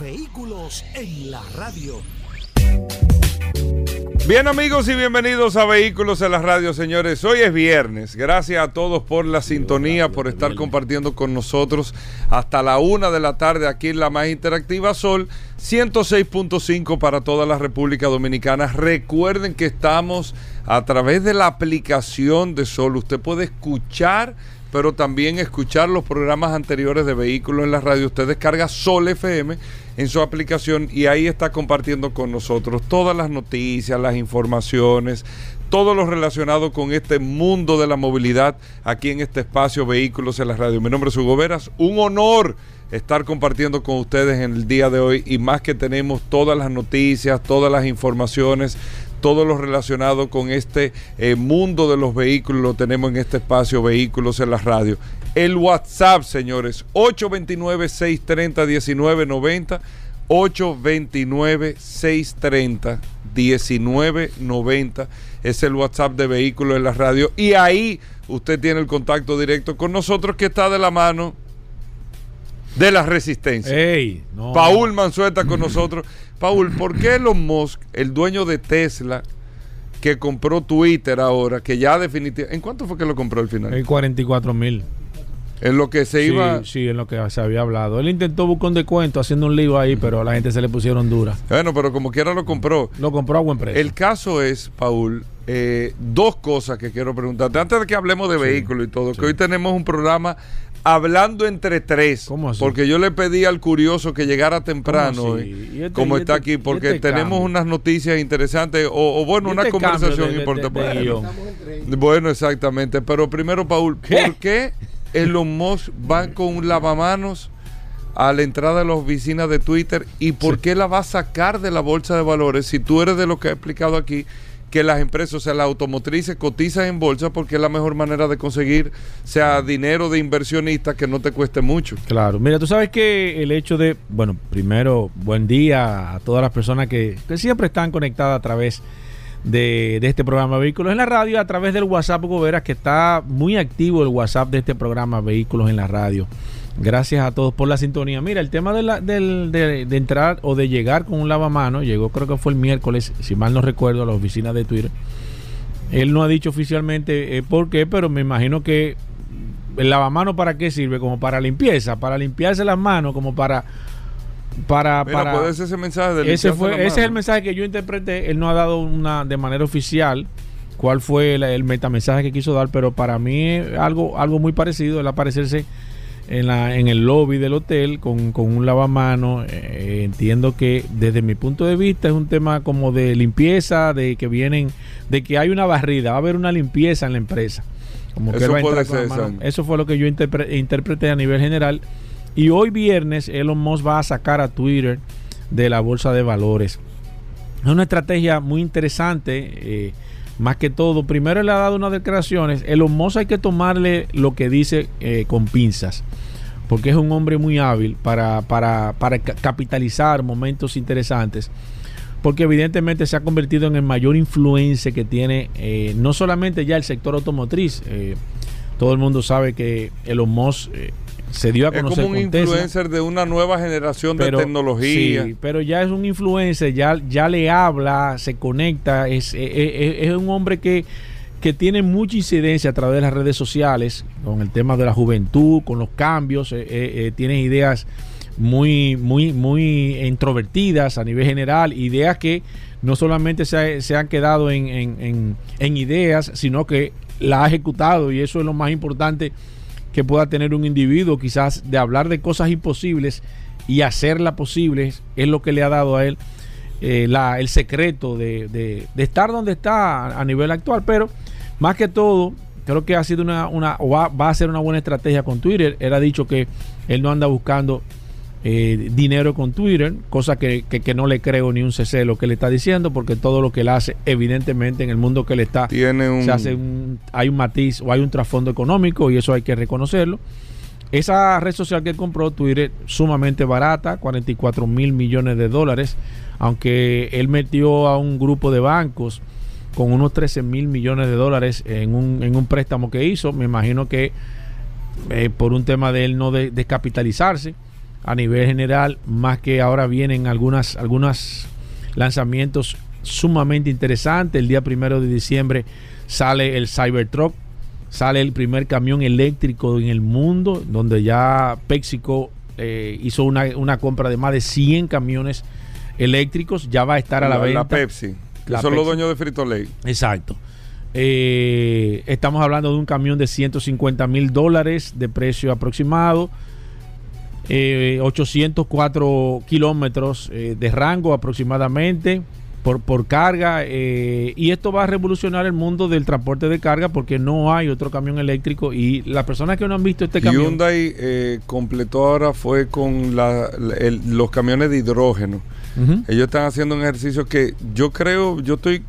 Vehículos en la radio. Bien amigos y bienvenidos a Vehículos en la Radio, señores. Hoy es viernes. Gracias a todos por la sintonía, por estar compartiendo con nosotros hasta la una de la tarde aquí en la más interactiva Sol 106.5 para toda la República Dominicana. Recuerden que estamos a través de la aplicación de Sol. Usted puede escuchar pero también escuchar los programas anteriores de Vehículos en la Radio. Usted descarga Sol FM en su aplicación y ahí está compartiendo con nosotros todas las noticias, las informaciones, todo lo relacionado con este mundo de la movilidad aquí en este espacio Vehículos en la Radio. Mi nombre es Hugo Veras, un honor estar compartiendo con ustedes en el día de hoy y más que tenemos todas las noticias, todas las informaciones, todo lo relacionado con este eh, mundo de los vehículos lo tenemos en este espacio Vehículos en la Radio. El WhatsApp, señores, 829-630-1990. 829-630-1990 es el WhatsApp de Vehículos en la Radio. Y ahí usted tiene el contacto directo con nosotros que está de la mano de la resistencia. Paul Manzueta con nosotros. Paul, ¿por qué Elon Musk, el dueño de Tesla, que compró Twitter ahora, que ya definitivamente... ¿En cuánto fue que lo compró al final? En 44 mil. En lo que se iba. Sí, en lo que se había hablado. Él intentó buscar un descuento haciendo un lío ahí, pero a la gente se le pusieron dura. Bueno, pero como quiera lo compró. Lo compró a buen precio. El caso es, Paul, eh, dos cosas que quiero preguntarte. Antes de que hablemos de vehículos y todo, que hoy tenemos un programa hablando entre tres. ¿Cómo así? Porque yo le pedí al curioso que llegara temprano, este, como está este, aquí, porque este tenemos unas noticias interesantes, o, bueno, una conversación importante. bueno, exactamente. Pero primero, Paul, ¿por qué Elon Musk va con un lavamanos? a la entrada de las oficinas de Twitter y por qué la va a sacar de la bolsa de valores si tú eres de lo que ha explicado aquí que las empresas, o sea, las automotrices cotizan en bolsa porque es la mejor manera de conseguir, sea dinero de inversionista que no te cueste mucho. Claro, mira, tú sabes que el hecho de, bueno, primero, buen día a todas las personas que, siempre están conectadas a través de, este programa Vehículos en la Radio, a través del WhatsApp Goberas, que está muy activo el WhatsApp de este programa Vehículos en la Radio. Gracias a todos por la sintonía. Mira, el tema de, la, de, entrar o de llegar con un lavamano, llegó creo que fue el miércoles, si mal no recuerdo, a la oficina de Twitter. Él no ha dicho oficialmente eh, por qué, pero me imagino que el lavamano para qué sirve, como para limpieza, para limpiarse las manos, como para para, para puede ser ese mensaje de ese fue ese es el mensaje que yo interpreté él no ha dado una de manera oficial cuál fue el, el metamensaje que quiso dar pero para mí algo algo muy parecido el aparecerse en, la, en el lobby del hotel con, un lavamano. Eh, entiendo que desde mi punto de vista es un tema como de limpieza, de que vienen, de que hay una barrida, va a haber una limpieza en la empresa. Como eso, eso fue lo que yo interpreté a nivel general. Y hoy viernes Elon Musk va a sacar a Twitter de la bolsa de valores. Es una estrategia muy interesante. Eh, más que todo, primero le ha dado unas declaraciones. El Musk hay que tomarle lo que dice eh, con pinzas, porque es un hombre muy hábil para, para, capitalizar momentos interesantes, porque evidentemente se ha convertido en el mayor influencia que tiene eh, no solamente ya el sector automotriz. Eh, todo el mundo sabe que Elon Musk se dio a conocer. Es como un influencer de una nueva generación de tecnología. Sí, pero ya es un influencer, ya, ya le habla, se conecta, es, es, un hombre que, que tiene mucha incidencia a través de las redes sociales con el tema de la juventud, con los cambios, eh, tiene ideas muy, muy, muy introvertidas a nivel general, ideas que no solamente se, se han quedado en, en, en ideas, sino que la ha ejecutado y eso es lo más importante que pueda tener un individuo, quizás de hablar de cosas imposibles y hacerlas posibles, es lo que le ha dado a él eh, la, el secreto de, de, estar donde está a, nivel actual. Pero más que todo, creo que ha sido una, una va, va, a ser una buena estrategia con Twitter. Él ha dicho que él no anda buscando eh, dinero con Twitter, cosa que, que- que no le creo ni un CC lo que le está diciendo, porque todo lo que él hace, evidentemente, en el mundo que él está, Tiene un. se hace un- hay un matiz o hay un trasfondo económico y eso hay que reconocerlo. Esa red social que él compró, Twitter, sumamente barata, 44 mil millones de dólares, aunque él metió a un grupo de bancos con unos 13 mil millones de dólares en un, en un préstamo que hizo, me imagino que eh, por un tema de él no de- descapitalizarse a nivel general, más que ahora vienen algunas, algunos lanzamientos sumamente interesantes. El día primero de diciembre sale el Cybertruck, sale el primer camión eléctrico en el mundo, donde ya PepsiCo eh, hizo una, una compra de más de 100 camiones eléctricos, ya va a estar a la, venta. Pepsi. Que La son los dueños de Frito Lay. Exacto. Eh, estamos hablando de un camión de 150 mil dólares de precio aproximado. Eh, 804 kilómetros eh, de rango aproximadamente por, por carga. eh, y esto va a revolucionar el mundo del transporte de carga porque no hay otro camión eléctrico. Y las personas que no han visto este camión. Hyundai eh, completó ahora fue con la- la- el- los camiones de hidrógeno. Ellos están haciendo un ejercicio que yo creo, yo estoy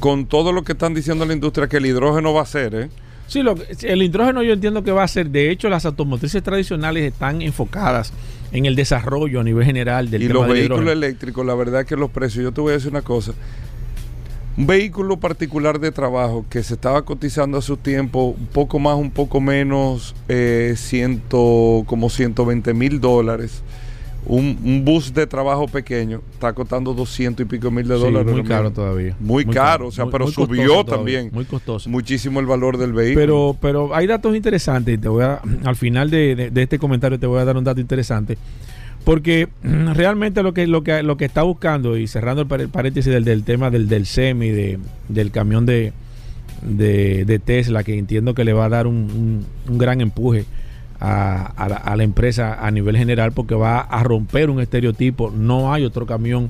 con todo lo que están diciendo la industria que el hidrógeno va a ser, ¿eh? Sí, lo el hidrógeno yo entiendo que va a ser, de hecho las automotrices tradicionales están enfocadas en el desarrollo a nivel general del y tema los del vehículos hidrógeno. eléctricos, la verdad es que los precios, yo te voy a decir una cosa. Un vehículo particular de trabajo que se estaba cotizando a su tiempo, un poco más, un poco menos, eh, ciento, como 120 mil dólares. Un, un bus de trabajo pequeño está costando 200 y pico mil de Sí, dólares. muy caro mismo. todavía. Muy, caro, o sea, Muy- pero muy subió todavía, también Muy costoso. muchísimo el valor del vehículo. Pero, pero hay datos interesantes. Te voy a, al final de, de- de este comentario te voy a dar un dato interesante. Porque realmente lo que, lo que, lo que está buscando, y cerrando el par- paréntesis del, del tema del, del semi, de, del camión de, de, de Tesla, que entiendo que le va a dar un, un- un gran empuje a, a la, a la empresa a nivel general, porque va a romper un estereotipo. No hay otro camión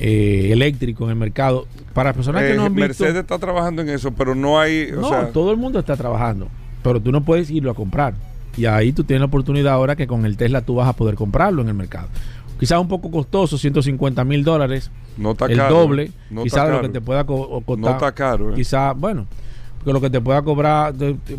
eh, eléctrico en el mercado. Para personas que Eh, no han visto... Mercedes está trabajando en eso, pero no hay, o No, sea, todo el mundo está trabajando, pero tú no puedes irlo a comprar. Y ahí tú tienes la oportunidad ahora que con el Tesla tú vas a poder comprarlo en el mercado. Quizás un poco costoso, 150 mil dólares, no está el caro. doble. ¿eh? No quizás lo que te pueda co- o costar. No está caro. ¿eh? Quizás, bueno, lo que te pueda cobrar,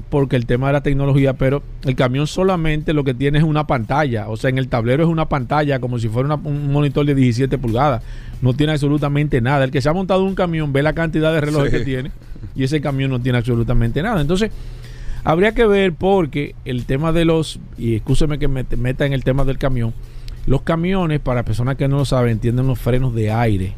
porque el tema de la tecnología, pero el camión solamente lo que tiene es una pantalla. O sea, en el tablero es una pantalla como si fuera una- un monitor de 17 pulgadas. No tiene absolutamente nada. El que se ha montado un camión ve la cantidad de relojes Sí. que tiene y ese camión no tiene absolutamente nada. Entonces, habría que ver porque el tema de los, y escúcheme que me meta en el tema del camión, los camiones, para personas que no lo saben, tienen los frenos de aire.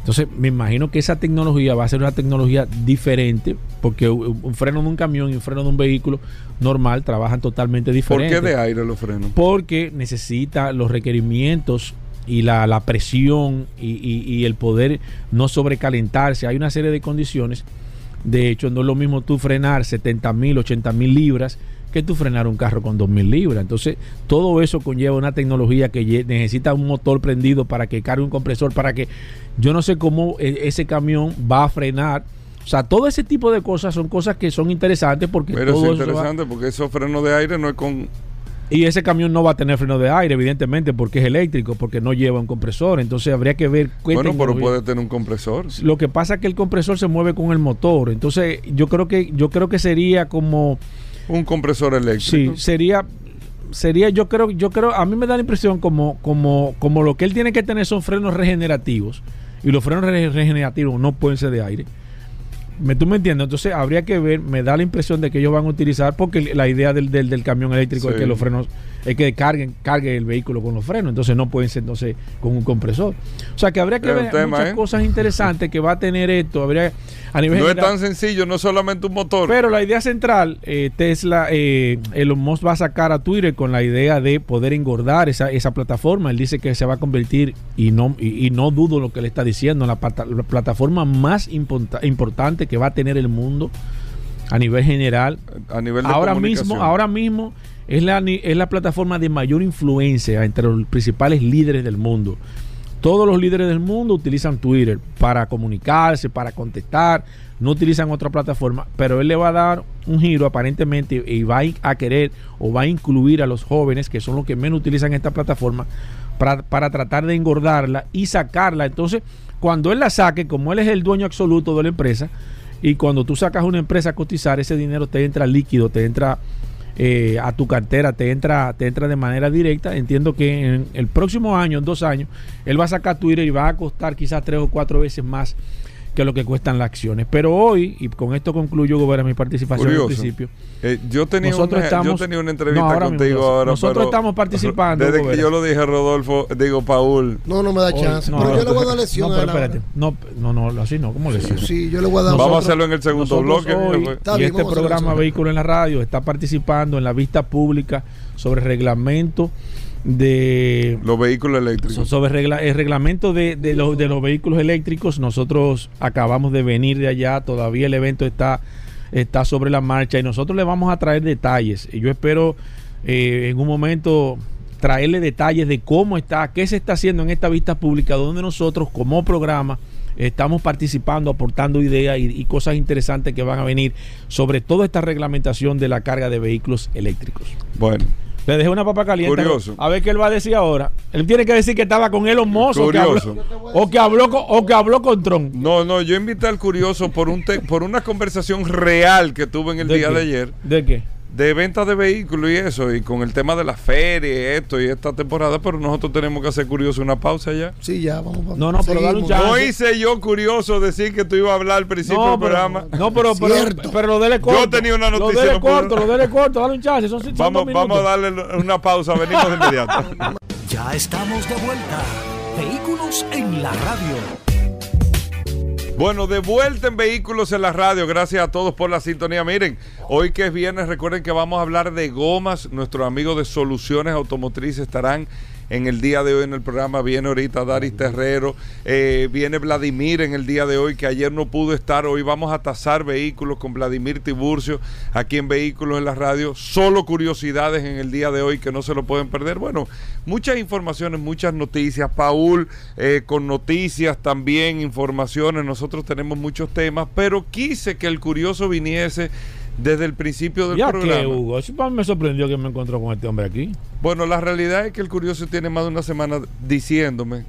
Entonces, me imagino que esa tecnología va a ser una tecnología diferente, porque un freno de un camión y un freno de un vehículo normal trabajan totalmente ¿Por diferentes. qué de aire los frenos? Porque necesita los requerimientos y la, la presión y, y- y el poder no sobrecalentarse. Hay una serie de condiciones. De hecho, no es lo mismo tú frenar 70 mil, 80 mil libras que tú frenar un carro con 2 mil libras. Entonces, todo eso conlleva una tecnología que necesita un motor prendido para que cargue un compresor, para que yo no sé cómo e- ese camión va a frenar. O sea, todo ese tipo de cosas son cosas que son interesantes porque Pero todo es va- interesante porque esos frenos de aire no es con... y ese camión no va a tener freno de aire, evidentemente, porque es eléctrico, porque no lleva un compresor. Entonces habría que ver qué Bueno, pero puede tener un compresor. Lo que pasa es que el compresor se mueve con el motor. Entonces, yo creo que yo creo que sería como Un compresor sí, eléctrico. sería sería yo creo yo creo a mí me da la impresión como como como lo que él tiene que tener son frenos regenerativos y los frenos re- regenerativos no pueden ser de aire. Me, ¿Tú me entiendes? Entonces habría que ver, me da la impresión de que ellos van a utilizar, porque la idea del, del, del camión eléctrico es Sí. que los frenos, es que carguen, cargue el vehículo con los frenos, entonces no pueden ser entonces con un compresor. O sea que habría que Es ver tema, muchas ¿eh? cosas interesantes que va a tener esto, habría a nivel No es tan sencillo, no es solamente un motor. pero la idea central, eh, Tesla, eh, Elon Musk va a sacar a Twitter con la idea de poder engordar esa, esa plataforma. Él dice que se va a convertir, y no, y, y no dudo lo que le está diciendo, en la, la plataforma más imponta- importante que va a tener el mundo a nivel general. a nivel de Ahora mismo, ahora mismo es la, es la plataforma de mayor influencia entre los principales líderes del mundo. Todos los líderes del mundo utilizan Twitter para comunicarse, para contestar, no utilizan otra plataforma, pero él le va a dar un giro aparentemente y va a querer o va a incluir a los jóvenes, que son los que menos utilizan esta plataforma, para, para tratar de engordarla y sacarla. Entonces, cuando él la saque, como él es el dueño absoluto de la empresa, y cuando tú sacas una empresa a cotizar, ese dinero te entra líquido, te entra eh, a tu cartera, te entra, te entra de manera directa. Entiendo que en el próximo año, en dos años, él va a sacar Twitter y va a costar quizás tres o cuatro veces más que lo que cuestan las acciones. Pero hoy, y con esto concluyo Gobera, mi participación al principio. Eh, yo, tenía nosotros una, yo tenía una entrevista contigo ahora. Nosotros estamos participando. Desde que yo lo dije a Rodolfo, digo, Paul. No, no me da chance. pero yo le voy a dar lección. No, pero espérate. No, no, no, así no. ¿Cómo lección? Sí, yo le voy a dar Vamos a hacerlo en el segundo bloque. y este programa Vehículo en la Radio está participando en la vista pública sobre reglamento de los vehículos eléctricos. Sobre el reglamento de, de, los, de los vehículos eléctricos, nosotros acabamos de venir de allá, todavía el evento está, está sobre la marcha y nosotros le vamos a traer detalles. Y yo espero eh, en un momento traerle detalles de cómo está, qué se está haciendo en esta vista pública, donde nosotros como programa estamos participando, aportando ideas y, y, cosas interesantes que van a venir sobre toda esta reglamentación de la carga de vehículos eléctricos. Bueno. Le dejé una papa caliente. Curioso. A ver qué él va a decir ahora. Él tiene que decir que estaba con Elon Musk curioso. o que habló, o que habló, o que habló con Trump. No, no, yo invité al curioso por un te, por una conversación real que tuve en el día qué? de ayer. ¿De qué? De venta de vehículos y eso, y con el tema de la feria y esto y esta temporada, pero nosotros tenemos que hacer curioso una pausa ya. Sí, ya, vamos, vamos. No, no, pero dale un chance. No hice yo curioso decir que tú ibas a hablar al principio no, del pero, programa. No, pero, pero, pero, lo dele corto. Yo tenía una noticia. Lo dele corto, lo dele corto, dale un chance. Son, son vamos, vamos a darle una pausa, venimos de inmediato. Ya estamos de vuelta. Vehículos en la radio. Bueno, de vuelta en Vehículos en la Radio. Gracias a todos por la sintonía. Miren, hoy que es viernes, recuerden que vamos a hablar de gomas. Nuestros amigos de Soluciones Automotrices estarán en el día de hoy en el programa. Viene ahorita Daris Terrero, eh, viene Vladimir en el día de hoy, que ayer no pudo estar. Hoy vamos a tasar vehículos con Vladimir Tiburcio aquí en Vehículos en la Radio. Solo curiosidades en el día de hoy que no se lo pueden perder. Bueno, muchas informaciones, muchas noticias. Paul eh, con noticias también, informaciones. Nosotros tenemos muchos temas, pero quise que el curioso viniese desde el principio del ¿Ya programa. qué, Hugo? Eso me sorprendió que me encontró con este hombre aquí. Bueno, la realidad es que el curioso tiene más de una semana diciéndome,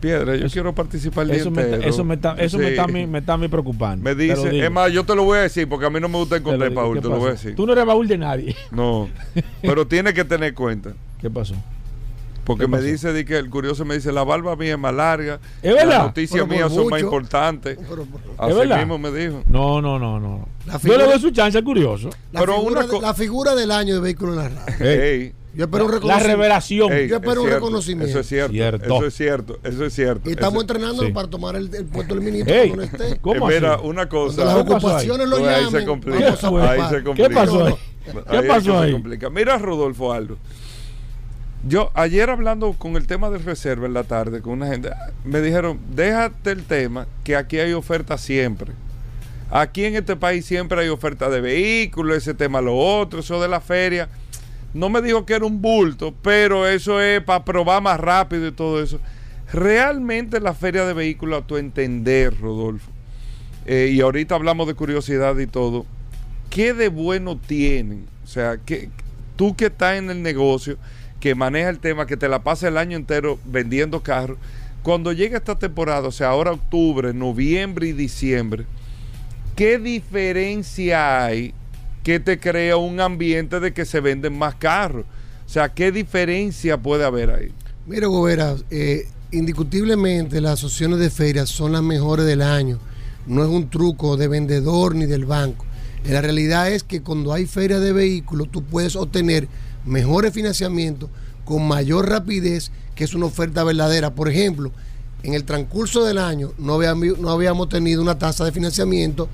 Piedra, yo Eso- quiero participar Eso, me, está- entero". eso, me, está, eso me, Sí. está, a mí- me está mí preocupando. Me dice, es más, yo te lo voy a decir porque a mí no me gusta encontrar. Paul, ¿Qué te lo voy a decir. Tú no eres baúl de nadie. No, pero tiene que tener cuenta. ¿Qué pasó? Porque ¿Qué me dice de que el curioso me dice, la barba mía es más larga. ¿Es verdad? Las noticias mías son más importantes. Pero- Así verdad? mismo me dijo. No, no, no, no. La Yo figura- le doy su chance al curioso. La, Pero figura, una de- la figura del año de vehículo en la radio. Ey, Yo espero un La reconocimiento. revelación. ey, Yo espero es un cierto, reconocimiento. Eso es cierto. Cierto. Eso es cierto. Eso es cierto. Y estamos sí. para tomar el, el puesto del ministro Ey, cuando no esté. ¿Cómo Eh, mira, así? una Cuando cosa. las ¿Qué pasó ocupaciones lo Pues ahí se llamen, complica. Ahí se complica. ¿Qué pasó ahí? ¿Qué pasó se ahí? complica. Mira, Rodolfo Aldo. Yo ayer hablando con el tema de reserva en la tarde con una gente, me dijeron, déjate el tema, que aquí hay oferta siempre. Aquí en este país siempre hay oferta de vehículos, ese tema lo otro, eso de la feria. No me dijo que era un bulto, pero eso es para probar más rápido y todo eso. Realmente la feria de vehículos, a tu entender, Rodolfo, eh, y ahorita hablamos de curiosidad y todo, ¿qué de bueno tienen? O sea, que tú que estás en el negocio, que maneja el tema, que te la pasa el año entero vendiendo carros, cuando llega esta temporada, o sea, ahora octubre, noviembre y diciembre, ¿qué diferencia hay que te crea un ambiente de que se venden más carros? O sea, ¿qué diferencia puede haber ahí? Mira, Gobera, eh, indiscutiblemente las asociaciones de ferias son las mejores del año. No es un truco de vendedor ni del banco. La realidad es que cuando hay feria de vehículos, tú puedes obtener mejores financiamientos con mayor rapidez, que es una oferta verdadera. Por ejemplo, en el transcurso del año no habíamos, no habíamos tenido una tasa de financiamiento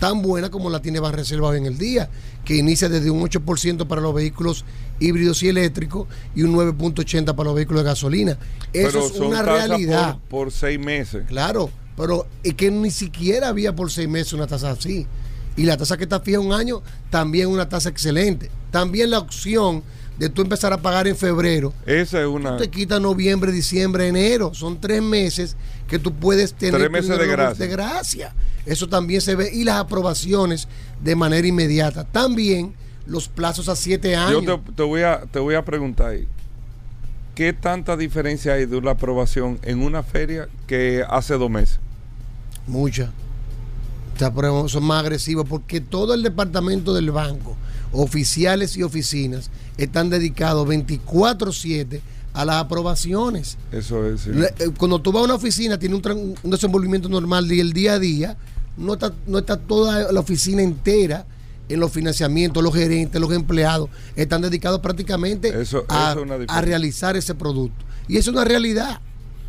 tan buena como la tiene Banreserva hoy en el día, que inicia desde un 8% para los vehículos híbridos y eléctricos y un 9.80% para los vehículos de gasolina. Eso Pero es son una realidad. Por, por seis meses. Claro, pero es que ni siquiera había por seis meses una tasa así. Y la tasa que está fija un año también es una tasa excelente. También la opción de tú empezar a pagar en febrero. Esa es una. Te quita noviembre, diciembre, enero. Son tres meses que tú puedes tener Tres meses de gracia. de gracia. Eso también se ve. Y las aprobaciones de manera inmediata. También los plazos a siete años. Yo te, te voy a, te voy a preguntar ahí. ¿Qué tanta diferencia hay de una aprobación en una feria que hace dos meses? Pero son más agresivos porque todo el departamento del banco, oficiales y oficinas, están dedicados 24-7 a las aprobaciones. Eso es. sí. Eh, Cuando tú vas a una oficina, tiene un, un desenvolvimiento normal del día a día, no está, no está toda la oficina entera en los financiamientos, los gerentes, los empleados, están dedicados prácticamente Eso- a, eso realizar ese producto. Y eso es una realidad.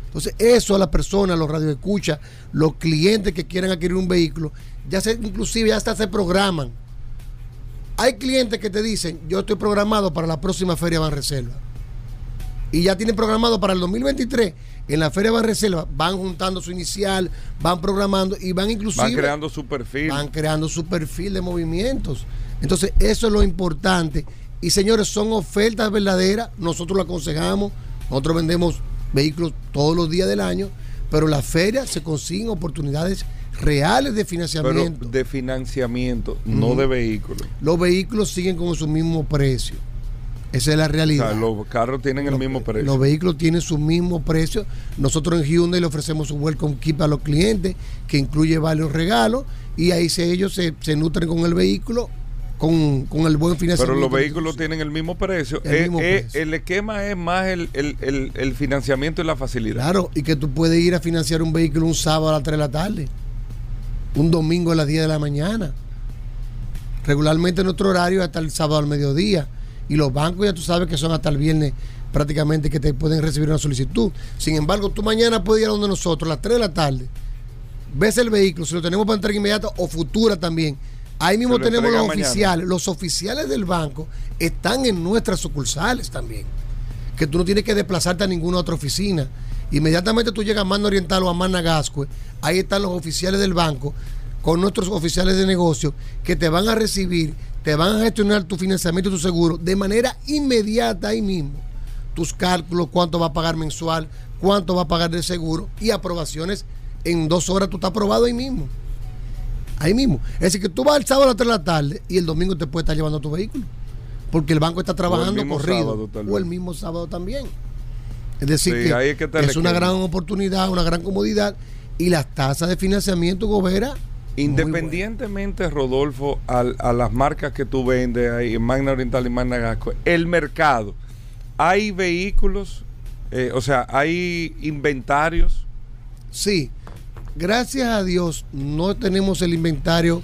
Entonces, eso a las personas, los radioescuchas, los clientes que quieran adquirir un vehículo, ya se, inclusive ya hasta se programan. Hay clientes que te dicen, yo estoy programado para la próxima Feria Banreserva. Y ya tienen programado para el 2023, en la Feria Banreserva, van juntando su inicial, van programando y van inclusive... Van creando su perfil. Van creando su perfil de movimientos. Entonces, eso es lo importante. Y señores, son ofertas verdaderas. Nosotros lo aconsejamos. Nosotros vendemos vehículos todos los días del año. Pero en la feria se consiguen oportunidades reales de pero financiamiento. de financiamiento, no de vehículos. Los vehículos siguen con su mismo precio. Esa es la O realidad. sea, los carros tienen el mismo precio. Los vehículos tienen su mismo precio. Nosotros en Hyundai le ofrecemos un welcome kit a los clientes que incluye varios regalos y ahí se, ellos se, se nutren con el vehículo con, con el buen financiamiento. Pero los vehículos tienen el mismo precio. El Eh, mismo eh, precio. el esquema es más el, el- el- el financiamiento y la facilidad. Claro, y que tú puedes ir a financiar un vehículo un sábado a las 3 de la tarde, un domingo a las 10 de la mañana. Regularmente nuestro horario es hasta el sábado al mediodía. Y los bancos ya tú sabes que son hasta el viernes prácticamente que te pueden recibir una solicitud. Sin embargo, tú mañana puedes ir a donde nosotros a las 3 de la tarde. Ves el vehículo, si lo tenemos para entrega inmediata o futura también. Ahí mismo lo tenemos los mañana. oficiales. Los oficiales del banco están en nuestras sucursales también que tú no tienes que desplazarte a ninguna otra oficina. Inmediatamente tú llegas a Mano Oriental o a Managascue, ahí están los oficiales del banco con nuestros oficiales de negocio que te van a recibir, te van a gestionar tu financiamiento y tu seguro de manera inmediata ahí mismo. Tus cálculos, cuánto va a pagar mensual, cuánto va a pagar de seguro y aprobaciones. En dos horas tú estás aprobado ahí mismo. Ahí mismo. Es decir, que tú vas el sábado a las 3 de la tarde y el domingo te puede estar llevando tu vehículo. Porque el banco está trabajando corrido. sábado, o el mismo sábado también. Es decir, Sí, que, es que una gran oportunidad, una gran comodidad. Y las tasas de financiamiento, Gobera. Independientemente, Rodolfo, a, las marcas que tú vendes ahí en Magna Oriental y Magna Gasco, el mercado, hay vehículos, eh, o sea, hay inventarios. Sí, gracias a Dios no tenemos el inventario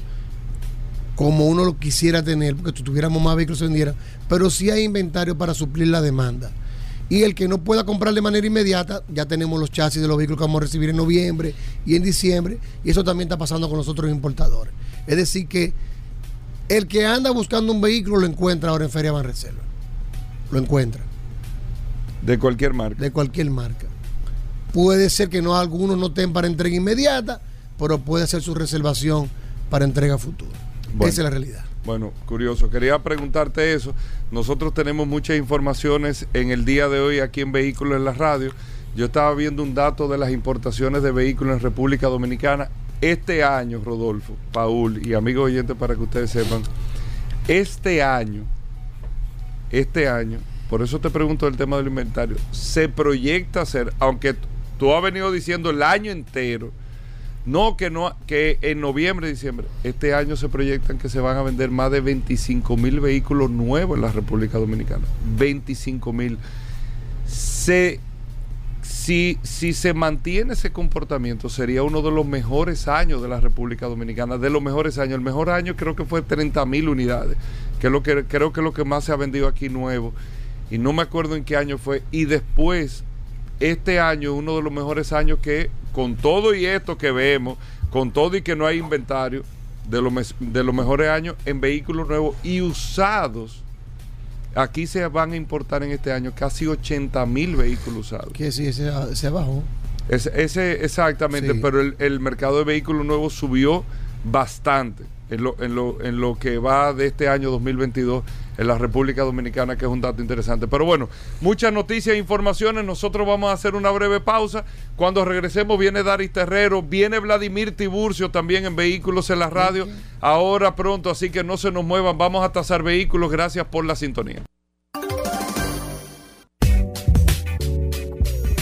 como uno lo quisiera tener, porque si tuviéramos más vehículos se vendieran, pero sí hay inventario para suplir la demanda. Y el que no pueda comprar de manera inmediata, ya tenemos los chasis de los vehículos que vamos a recibir en noviembre y en diciembre, y eso también está pasando con los otros importadores. Es decir, que el que anda buscando un vehículo lo encuentra ahora en Feria Banreserva. Lo encuentra De cualquier marca. de cualquier marca. Puede ser que no algunos no estén para entrega inmediata, pero puede hacer su reservación para entrega futura. Bueno. Esa es la realidad. Bueno, curioso. Quería preguntarte eso. Nosotros tenemos muchas informaciones en el día de hoy aquí en Vehículos en la Radio. Yo estaba viendo un dato de las importaciones de vehículos en República Dominicana. Este año, Rodolfo, Paul y amigos oyentes para que ustedes sepan, este año, este año, por eso te pregunto el tema del inventario, se proyecta hacer, aunque tú has venido diciendo el año entero, no, que no, que en noviembre, diciembre, este año se proyectan que se van a vender más de 25 mil vehículos nuevos en la República Dominicana. 25 mil. Se, si, si se mantiene ese comportamiento, sería uno de los mejores años de la República Dominicana, de los mejores años. El mejor año creo que fue 30 mil unidades, que es lo que creo que es lo que más se ha vendido aquí nuevo. Y no me acuerdo en qué año fue. Y después, este año es uno de los mejores años que, con todo y esto que vemos, con todo y que no hay inventario, de los, de los mejores años en vehículos nuevos y usados. Aquí se van a importar en este año casi 80 mil vehículos usados. Que sí, se, se bajó. Ese, ese- exactamente, Sí. pero el, el mercado de vehículos nuevos subió bastante. en lo, en, lo, en lo que va de este año 2022 en la República Dominicana, que es un dato interesante. Pero bueno, muchas noticias e informaciones. Nosotros vamos a hacer una breve pausa. Cuando regresemos viene Daris Terrero, viene Vladimir Tiburcio también en Vehículos en la Radio. Ahora pronto, así que no se nos muevan. Vamos a tasar vehículos. Gracias por la sintonía.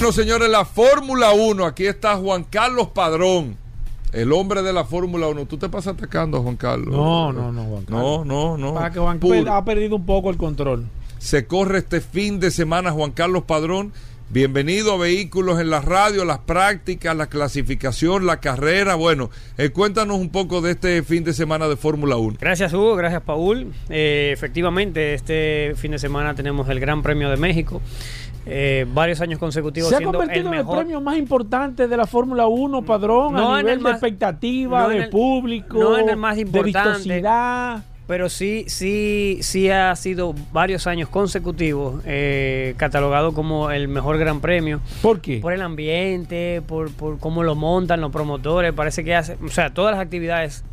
Bueno, señores, la Fórmula 1. Aquí está Juan Carlos Padrón. El hombre de la Fórmula 1. ¿Tú te pasas atacando a Juan Carlos? No, no, no, Juan No, Carlos. no, no. Para que Juan Puro. Carlos ha perdido un poco el control. Se corre este fin de semana Juan Carlos Padrón. Bienvenido a Vehículos en la Radio, las prácticas, la clasificación, la carrera. Bueno, eh, cuéntanos un poco de este fin de semana de Fórmula 1. Gracias Hugo, gracias Paul. Eh, efectivamente, este fin de semana tenemos el Gran Premio de México. Eh, varios años consecutivos Se ha siendo el convertido en el mejor. premio más importante de la Fórmula 1, padrón, No a nivel el de más- expectativa, no de el- público, no en el más de importante. vistosidad. Pero sí, sí, sí ha sido varios años consecutivos eh, catalogado como el mejor Gran Premio. ¿Por qué? Por el ambiente, por, por cómo lo montan los promotores. Parece que hace, o sea, todas las actividades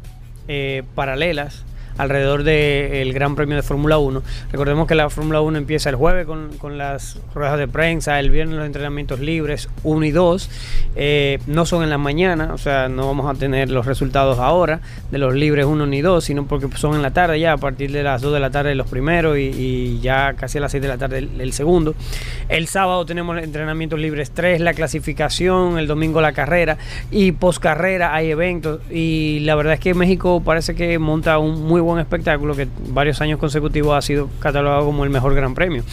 eh, paralelas alrededor del Gran Premio de Fórmula 1. Recordemos que la Fórmula 1 empieza el jueves con, con las ruedas de prensa, el viernes los entrenamientos libres 1 y 2. Eh, no son en la mañana, o sea, no vamos a tener los resultados ahora de los libres 1 ni 2, sino porque son en la tarde ya, a partir de las 2 de la tarde los primeros y, ya casi a las 6 de la tarde el, segundo. El sábado tenemos entrenamientos libres 3, la clasificación, el domingo la carrera y post carrera hay eventos y la verdad es que México parece que monta un muy buen espectáculo que varios años consecutivos ha sido catalogado como el mejor gran premio.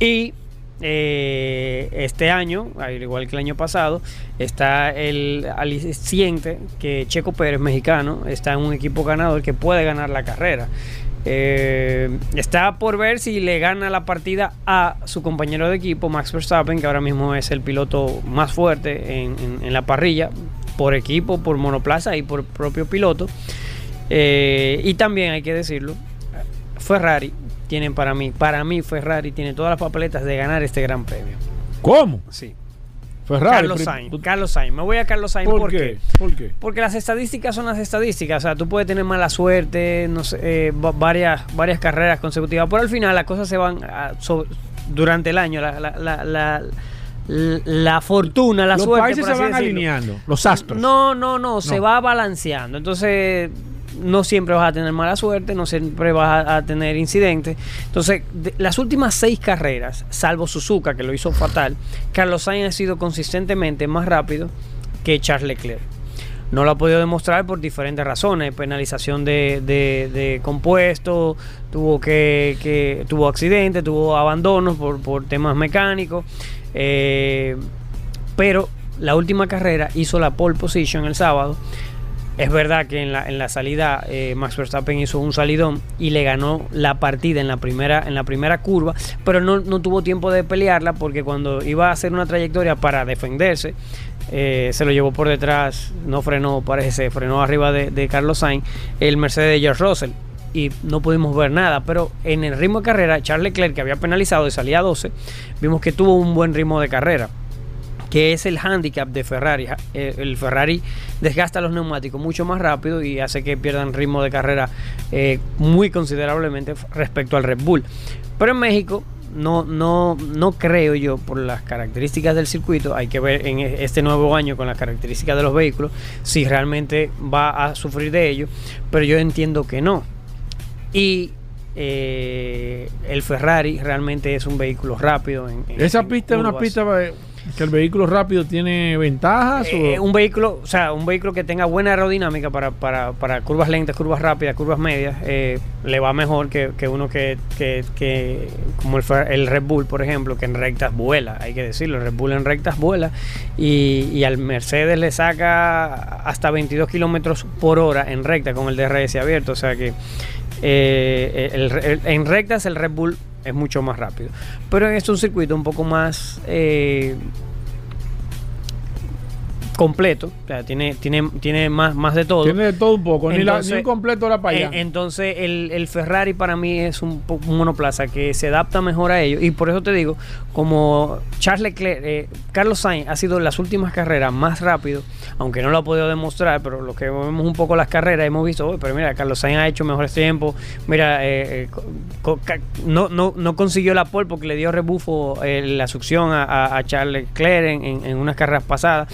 Y eh, este año, al igual que el año pasado, está el aliciente que Checo Pérez, mexicano, está en un equipo ganador que puede ganar la carrera. Eh, está por ver si le gana la partida a su compañero de equipo, Max Verstappen, que ahora mismo es el piloto más fuerte en la parrilla, por equipo, por monoplaza y por propio piloto. Eh, y también hay que decirlo, Ferrari tiene para mí, para mí Ferrari tiene todas las papeletas de ganar este gran premio. ¿Cómo? Sí. Ferrari. Carlos Sainz. Carlos Sainz. Me voy a Carlos Sainz ¿Por, ¿por qué? ¿Por qué? Porque las estadísticas son las estadísticas. O sea, tú puedes tener mala suerte, no sé, eh, va- varias, varias carreras consecutivas. Pero al final las cosas se van a- durante el año. La, la, la, la, la fortuna, la Los suerte. países por se así van decirlo. alineando, los astros. No, no, no, se va balanceando. Entonces, no siempre vas a tener mala suerte, no siempre vas a, tener incidentes. Entonces, las últimas seis carreras, salvo Suzuka, que lo hizo fatal, Carlos Sainz ha sido consistentemente más rápido que Charles Leclerc. No lo ha podido demostrar por diferentes razones, penalización de, de, de compuestos, tuvo que, que tuvo accidentes, tuvo abandonos por, por temas mecánicos, eh, pero la última carrera hizo la pole position el sábado. Es verdad que en la, en la salida eh, Max Verstappen hizo un salidón y le ganó la partida en la primera, en la primera curva, pero no, no tuvo tiempo de pelearla porque cuando iba a hacer una trayectoria para defenderse, eh, se lo llevó por detrás, no frenó, parece, se frenó arriba de, de Carlos Sainz, el Mercedes de George Russell. Y no pudimos ver nada, pero en el ritmo de carrera, Charles Leclerc, que había penalizado y salía a 12, vimos que tuvo un buen ritmo de carrera que es el handicap de Ferrari. Eh, El Ferrari desgasta los neumáticos mucho más rápido y hace que pierdan ritmo de carrera eh, muy considerablemente respecto al Red Bull. Pero en México no, no, no creo yo, por las características del circuito, hay que ver en e- este nuevo año con las características de los vehículos, si realmente va a sufrir de ello, pero yo entiendo que no. Y eh, el Ferrari realmente es un vehículo rápido. En, en- Esa en pista es una pista que el vehículo rápido tiene ventajas. Eh, o- un vehículo, o sea, un vehículo que tenga buena aerodinámica para, para, para curvas lentas, curvas rápidas, curvas medias, eh, le va mejor que, que uno que, que, que- como el, el Red Bull, por ejemplo, que en rectas vuela, hay que decirlo, el Red Bull en rectas vuela y, y al Mercedes le saca hasta 22 kilómetros por hora en recta con el DRS abierto, o sea que eh, el- el- en rectas el Red Bull es mucho más rápido, pero en es un circuito un poco más... eh, completo, o sea, tiene, tiene, tiene más, más de todo. Tiene de todo un poco, ni, la- Entonces, ni completo la para allá. Eh, entonces, el, el Ferrari para mí es un, monoplaza que se adapta mejor a ello. Y por eso te digo, como Charles Leclerc, eh, Carlos Sainz ha sido en las últimas carreras más rápido, aunque no lo ha podido demostrar, pero lo que vemos un poco las carreras, hemos visto, "Oye, pero mira, Carlos Sainz ha hecho mejores tiempos. Mira, eh, eh, no, no, no consiguió la pole porque le dio rebufo eh, la succión a, a- a Charles Leclerc en, en- en unas carreras pasadas,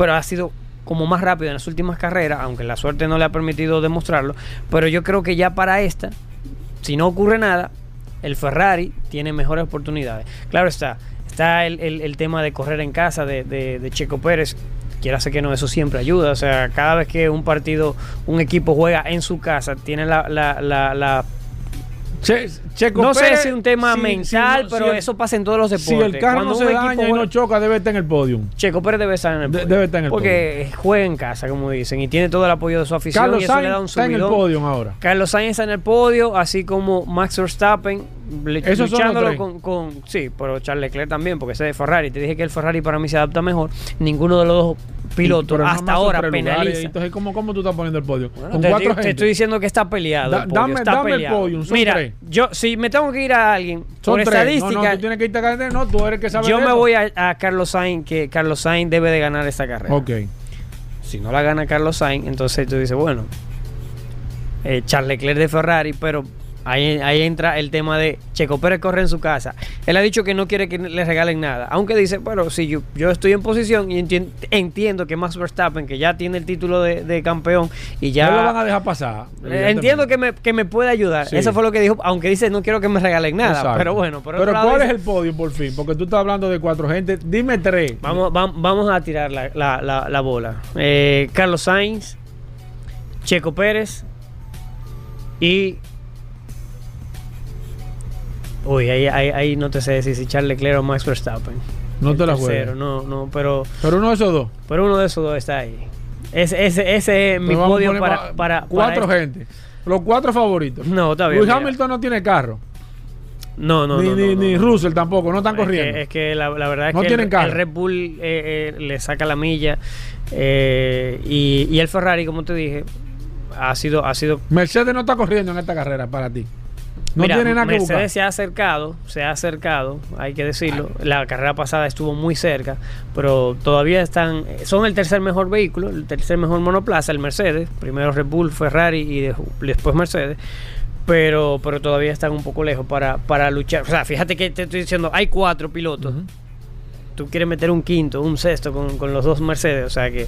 pero ha sido como más rápido en las últimas carreras, aunque la suerte no le ha permitido demostrarlo, pero yo creo que ya para esta, si no ocurre nada, el Ferrari tiene mejores oportunidades. Claro está, está el, el- el tema de correr en casa de, de- de Checo Pérez. Quiera que no, eso siempre ayuda. O sea, cada vez que un partido, un equipo juega en su casa, tiene la, la- la- la Che- Checo no sé si es un tema si- mental, si pero si el- eso pasa en todos los Si deportes. el carro Cuando no se daña y no choca, debe estar en el podium. Checo Pérez debe estar en el De- podio. debe estar en el Porque juega en casa, como dicen, y tiene todo el apoyo de su afición Carlos y eso le da un Sainz está en el podium ahora. Carlos Sainz está en el podio, así como Max Verstappen, luchándolo con- Sí, pero Charles Leclerc también, porque ese de Ferrari. Te dije que el Ferrari para mí se adapta mejor. Ninguno de los dos Pero no hasta ahora lugares, penaliza. Entonces, ¿cómo, ¿cómo tú estás poniendo el podio? Bueno, Con te, cuatro digo- te estoy diciendo que está peleado. Da- el podio, dame- está dame el peleado. podium, son Mira, tres. yo si me tengo que ir a alguien Son por tres. Estadística, no, tú tienes que irte a cadena. No, tú eres el que sabe yo me eso. voy a, a Carlos Sainz, que Carlos Sainz debe de ganar esta carrera. Ok. Si no la gana Carlos Sainz, entonces tú dices, bueno, eh, Charles Leclerc de Ferrari, pero ahí, ahí entra el tema de Checo Pérez corre en su casa. Él ha dicho que no quiere que le regalen nada, aunque dice, bueno, si yo, yo estoy en posición y entien- entiendo que Max Verstappen, que ya tiene el título de, de campeón y ya... No lo van a dejar pasar. Entiendo que me, que me puede ayudar. Sí. Eso fue lo que dijo, aunque dice no quiero que me regalen nada. Exacto. Pero bueno, por Pero ¿cuál dice- es el podio por fin? Porque tú estás hablando de cuatro gente. Dime tres. Vamos, vam- vamos a tirar la, la- la- la bola. Eh, Carlos Sainz, Checo Pérez y. Uy, ahí, ahí, ahí no te sé decir si Charles Leclerc o Max Verstappen. No El te la tercero, juegas. No, no, pero, Pero uno de esos dos. pero uno de esos dos está ahí. Ese, ese, ese es mi podio para, pa- para, Cuatro para gente. Los cuatro favoritos. No, está bien. Luis. Hamilton no tiene carro. No, no, ni no, ni, no, ni no. Russell tampoco. No están Es que- corriendo. Es que, la, la verdad es que el Red Bull eh, eh, le saca la milla eh, y, y el Ferrari, como te dije, ha sido, ha sido Mercedes no está corriendo en esta carrera para ti. No Mira, tiene nada que Mercedes buscar. se ha acercado, se ha acercado, hay que decirlo. La carrera pasada estuvo muy cerca, pero todavía están, son el tercer mejor vehículo, el tercer mejor monoplaza, el Mercedes. Primero Red Bull, Ferrari y de- después Mercedes. Pero, pero todavía están un poco lejos para, para luchar. O sea, fíjate que te estoy diciendo, hay cuatro pilotos. Tú quieres meter un quinto, un sexto con, con los dos Mercedes. O sea que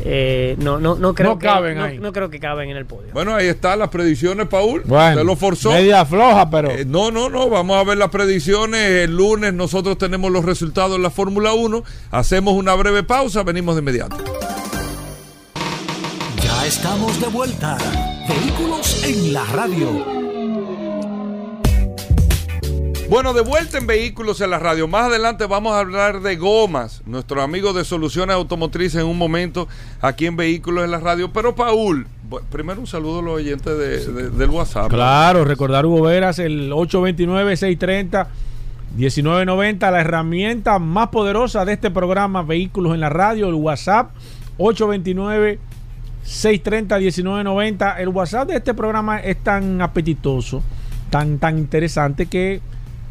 eh, no, no, no creo No que caben no, ahí. no creo que caben en el podio. Bueno, ahí están las predicciones, Paul. Bueno, Se lo forzó. Media floja, pero. Eh, no, no, no, vamos a ver las predicciones. El lunes nosotros tenemos los resultados en la Fórmula 1. Hacemos una breve pausa, venimos de inmediato. Ya estamos de vuelta. Vehículos en la radio. Bueno, de vuelta en Vehículos en la Radio. Más adelante vamos a hablar de gomas. Nuestro amigo de Soluciones Automotrices en un momento aquí en Vehículos en la Radio. Pero Paul, primero un saludo a los oyentes de- de- del WhatsApp. Claro, recordar Hugo Veras, el 829-630-1990, la herramienta más poderosa de este programa, Vehículos en la Radio, el WhatsApp, 829-630-1990. El WhatsApp de este programa es tan apetitoso, tan, tan interesante que...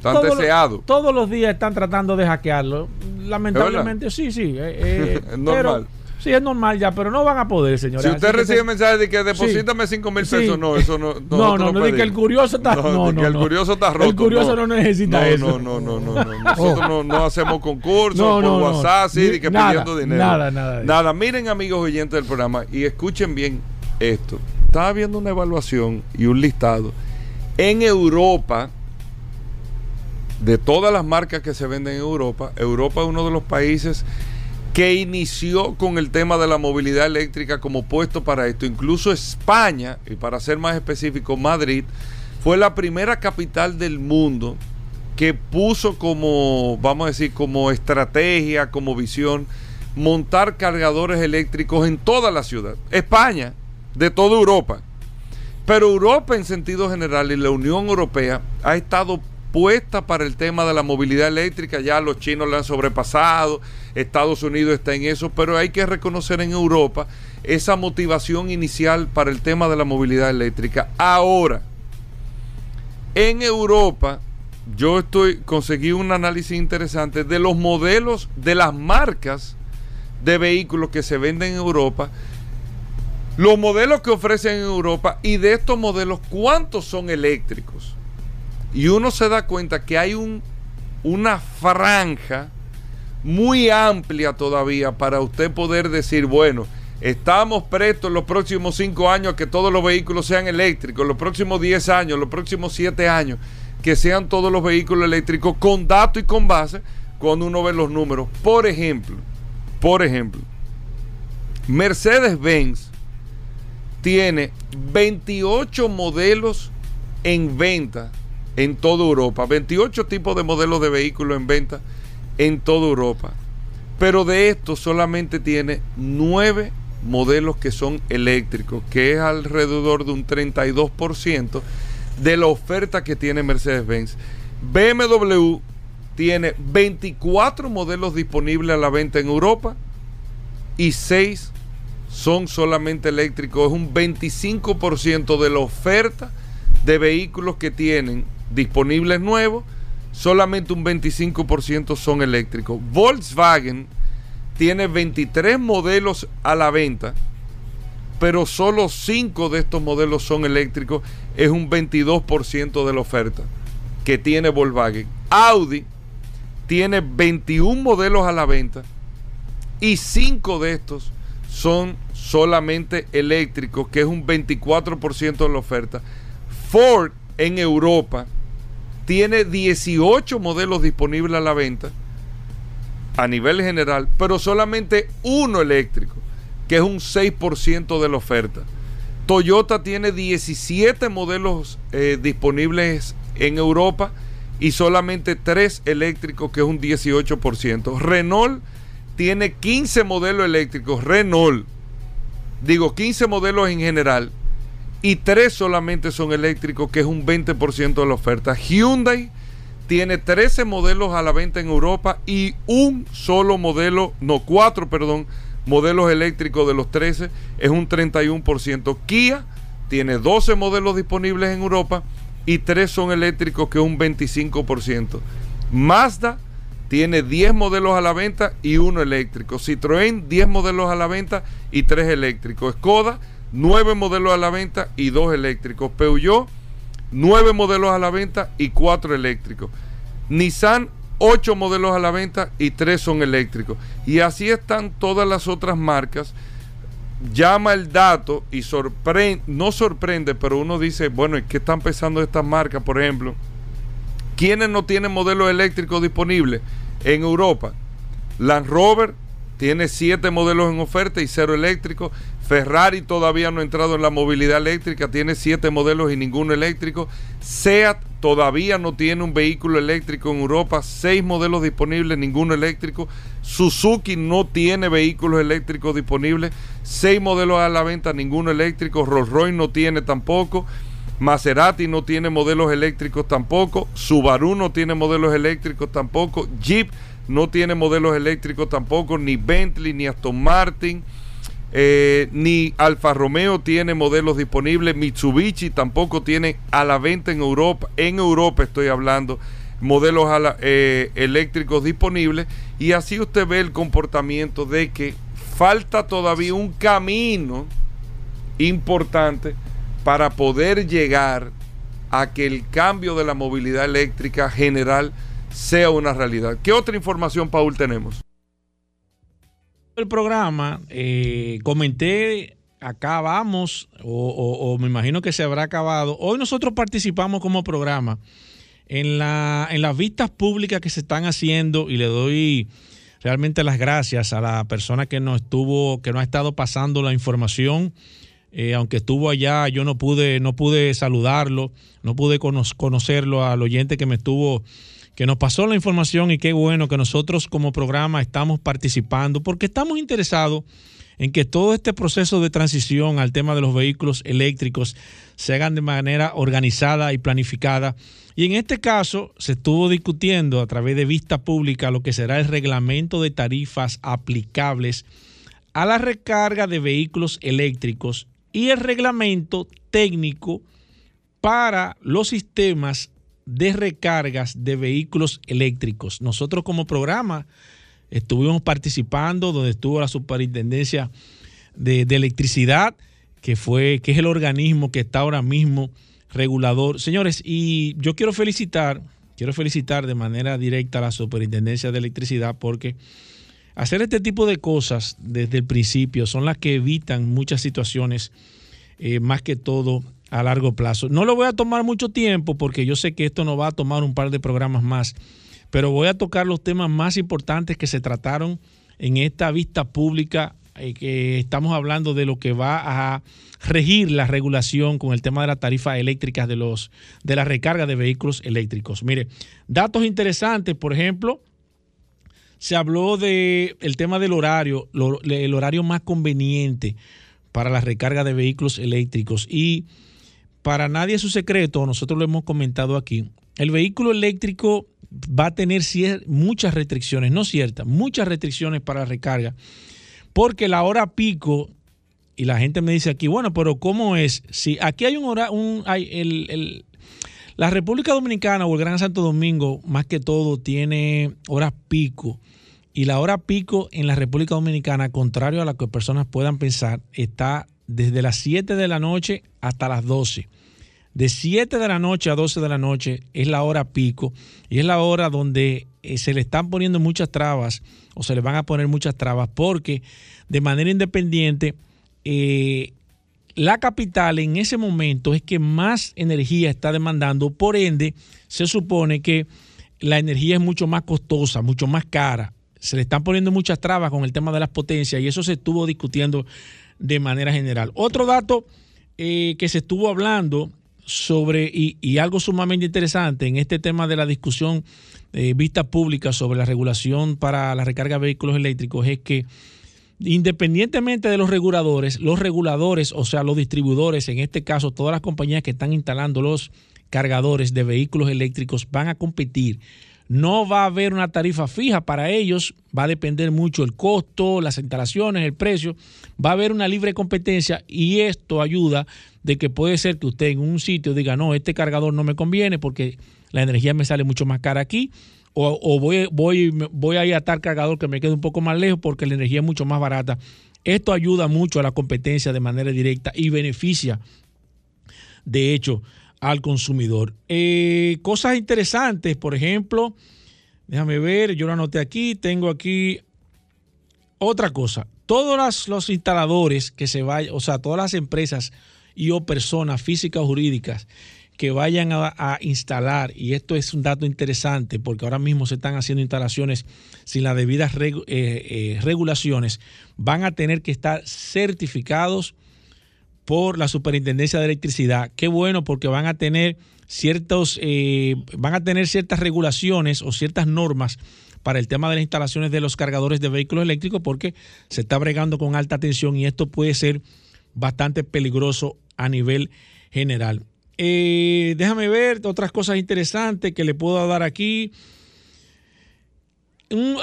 Tan todos los- todos los días están tratando de hackearlo. Lamentablemente, sí, sí. eh, eh, Es normal. pero- sí, es normal ya, pero no van a poder, señores. Si usted recibe mensajes de que deposítame 5 mil Sí. pesos, no, eso no. No, nosotros no, no, de que el curioso está. No, de no, que el no. curioso está roto. El curioso no, necesita no, eso. No, no, no, no, no. Nosotros no, no hacemos concursos No, por no, no. WhatsApp, sí, de que nada, pidiendo dinero. nada, nada Nada, miren, amigos oyentes del programa, y escuchen bien esto. Estaba viendo una evaluación y un listado. En Europa, de todas las marcas que se venden en Europa, Europa es uno de los países que inició con el tema de la movilidad eléctrica como puesto para esto. Incluso España, y para ser más específico, Madrid, fue la primera capital del mundo que puso como, vamos a decir, como estrategia, como visión, montar cargadores eléctricos en toda la ciudad. España, de toda Europa. Pero Europa en sentido general y la Unión Europea ha estado puesta para el tema de la movilidad eléctrica, ya los chinos la han sobrepasado, Estados Unidos está en eso, pero hay que reconocer en Europa esa motivación inicial para el tema de la movilidad eléctrica. Ahora, en Europa, yo estoy conseguí un análisis interesante de los modelos de las marcas de vehículos que se venden en Europa, los modelos que ofrecen en Europa y de estos modelos cuántos son eléctricos. Y uno se da cuenta que hay un, una franja muy amplia todavía para usted poder decir, bueno, estamos prestos en los próximos cinco años a que todos los vehículos sean eléctricos, los próximos 10 años, los próximos siete años, que sean todos los vehículos eléctricos con dato y con base cuando uno ve los números. Por ejemplo, por ejemplo, Mercedes-Benz tiene 28 modelos en venta en toda Europa, 28 tipos de modelos de vehículos en venta en toda Europa. Pero de estos solamente tiene 9 modelos que son eléctricos, que es alrededor de un 32% de la oferta que tiene Mercedes-Benz. BMW tiene 24 modelos disponibles a la venta en Europa y 6 son solamente eléctricos. Es un 25% de la oferta de vehículos que tienen disponibles nuevos, solamente un 25% son eléctricos. Volkswagen tiene 23 modelos a la venta, pero solo 5 de estos modelos son eléctricos, es un 22% de la oferta que tiene Volkswagen. Audi tiene 21 modelos a la venta y 5 de estos son solamente eléctricos, que es un 24% de la oferta. Ford en Europa tiene 18 modelos disponibles a la venta a nivel general, pero solamente uno eléctrico, que es un 6% de la oferta. Toyota tiene 17 modelos eh, disponibles en Europa y solamente 3 eléctricos, que es un 18%. Renault tiene 15 modelos eléctricos, Renault, digo 15 modelos en general, y 3 solamente son eléctricos, que es un 20% de la oferta. Hyundai tiene 13 modelos a la venta en Europa y un solo modelo, no, cuatro, perdón, modelos eléctricos de los 13 es un 31%. Kia tiene 12 modelos disponibles en Europa y 3 son eléctricos, que es un 25%. Mazda tiene 10 modelos a la venta y uno eléctrico. Citroën, 10 modelos a la venta y 3 eléctricos. Skoda, 9 modelos a la venta y 2 eléctricos. Peugeot, nueve modelos a la venta y cuatro eléctricos. Nissan, ocho modelos a la venta y tres son eléctricos. Y así están todas las otras marcas. Llama el dato y sorprende, no sorprende, pero uno dice, bueno, ¿y qué están pensando estas marcas? Por ejemplo, ¿quiénes no tienen modelos eléctricos disponibles en Europa? Land Rover tiene siete modelos en oferta y cero eléctricos. Ferrari todavía no ha entrado en la movilidad eléctrica, tiene siete modelos y ninguno eléctrico. SEAT todavía no tiene un vehículo eléctrico en Europa, seis modelos disponibles, ninguno eléctrico. Suzuki no tiene vehículos eléctricos disponibles, seis modelos a la venta, ninguno eléctrico. Rolls Royce no tiene tampoco. Maserati no tiene modelos eléctricos tampoco. Subaru no tiene modelos eléctricos tampoco. Jeep no tiene modelos eléctricos tampoco. Ni Bentley, ni Aston Martin eh, ni Alfa Romeo tiene modelos disponibles, Mitsubishi tampoco tiene a la venta en Europa, en Europa estoy hablando, modelos eh, eléctricos disponibles y así usted ve el comportamiento de que falta todavía un camino importante para poder llegar a que el cambio de la movilidad eléctrica general sea una realidad. ¿Qué otra información, Paul, tenemos? El programa, eh, comenté, acabamos, o, me imagino que se habrá acabado. Hoy nosotros participamos como programa en, la, en las vistas públicas que se están haciendo y le doy realmente las gracias a la persona que nos estuvo, que nos ha estado pasando la información. Eh, aunque estuvo allá, yo no pude, no pude saludarlo, no pude conocerlo al oyente que me estuvo que nos pasó la información y qué bueno que nosotros como programa estamos participando porque estamos interesados en que todo este proceso de transición al tema de los vehículos eléctricos se hagan de manera organizada y planificada. Y en este caso se estuvo discutiendo a través de vista pública lo que será el reglamento de tarifas aplicables a la recarga de vehículos eléctricos y el reglamento técnico para los sistemas de recargas de vehículos eléctricos. Nosotros como programa estuvimos participando, donde estuvo la Superintendencia de, Electricidad, que fue, que es el organismo que está ahora mismo regulador. Señores, y yo quiero felicitar, quiero felicitar de manera directa a la Superintendencia de Electricidad porque hacer este tipo de cosas desde el principio son las que evitan muchas situaciones, eh, más que todo a largo plazo. No lo voy a tomar mucho tiempo porque yo sé que esto no va a tomar un par de programas más pero voy a tocar los temas más importantes que se trataron en esta vista pública, eh, que estamos hablando de lo que va a regir la regulación con el tema de las tarifas eléctricas de, los, de la recarga de vehículos eléctricos. Mire, datos interesantes, por ejemplo, se habló del el tema del horario, el horario más conveniente para la recarga de vehículos eléctricos. Y para nadie es su secreto, nosotros lo hemos comentado aquí, el vehículo eléctrico va a tener muchas restricciones, no ciertas, muchas restricciones para recarga, porque la hora pico, y la gente me dice aquí, bueno, pero ¿cómo es? Si aquí hay un hora, un, la República Dominicana o el Gran Santo Domingo, más que todo, tiene horas pico. Y la hora pico en la República Dominicana, contrario a lo que personas puedan pensar, está desde las 7 de la noche hasta las 12 de 7 de la noche a 12 de la noche es la hora pico y es la hora donde eh, se le están poniendo muchas trabas o se le van a poner muchas trabas porque de manera independiente eh, la capital en ese momento es que más energía está demandando, por ende se supone que la energía es mucho más costosa, mucho más cara. Se le están poniendo muchas trabas con el tema de las potencias y eso se estuvo discutiendo de manera general. Otro dato eh, que se estuvo hablando sobre, y, algo sumamente interesante en este tema de la discusión eh, vista pública sobre la regulación para la recarga de vehículos eléctricos es que independientemente de los reguladores, los reguladores, o sea, los distribuidores, en este caso todas las compañías que están instalando los cargadores de vehículos eléctricos van a competir no va a haber una tarifa fija para ellos, va a depender mucho el costo, las instalaciones, el precio, va a haber una libre competencia y esto ayuda de que puede ser que usted en un sitio diga, no, este cargador no me conviene porque la energía me sale mucho más cara aquí, o, voy, voy, voy a ir a tal cargador que me quede un poco más lejos porque la energía es mucho más barata. Esto ayuda mucho a la competencia de manera directa y beneficia, de hecho, al consumidor. Eh, cosas interesantes, por ejemplo, déjame ver, yo lo anoté aquí, tengo aquí otra cosa. Todos los instaladores que se vayan, o sea, todas las empresas y o personas físicas o jurídicas que vayan a, instalar, y esto es un dato interesante porque ahora mismo se están haciendo instalaciones sin las debidas eh, eh, regulaciones, van a tener que estar certificados por la Superintendencia de Electricidad. Qué bueno porque van a tener ciertos, eh, van a tener ciertas regulaciones o ciertas normas para el tema de las instalaciones de los cargadores de vehículos eléctricos porque se está bregando con alta tensión y esto puede ser bastante peligroso a nivel general. Eh, déjame ver otras cosas interesantes que le puedo dar aquí.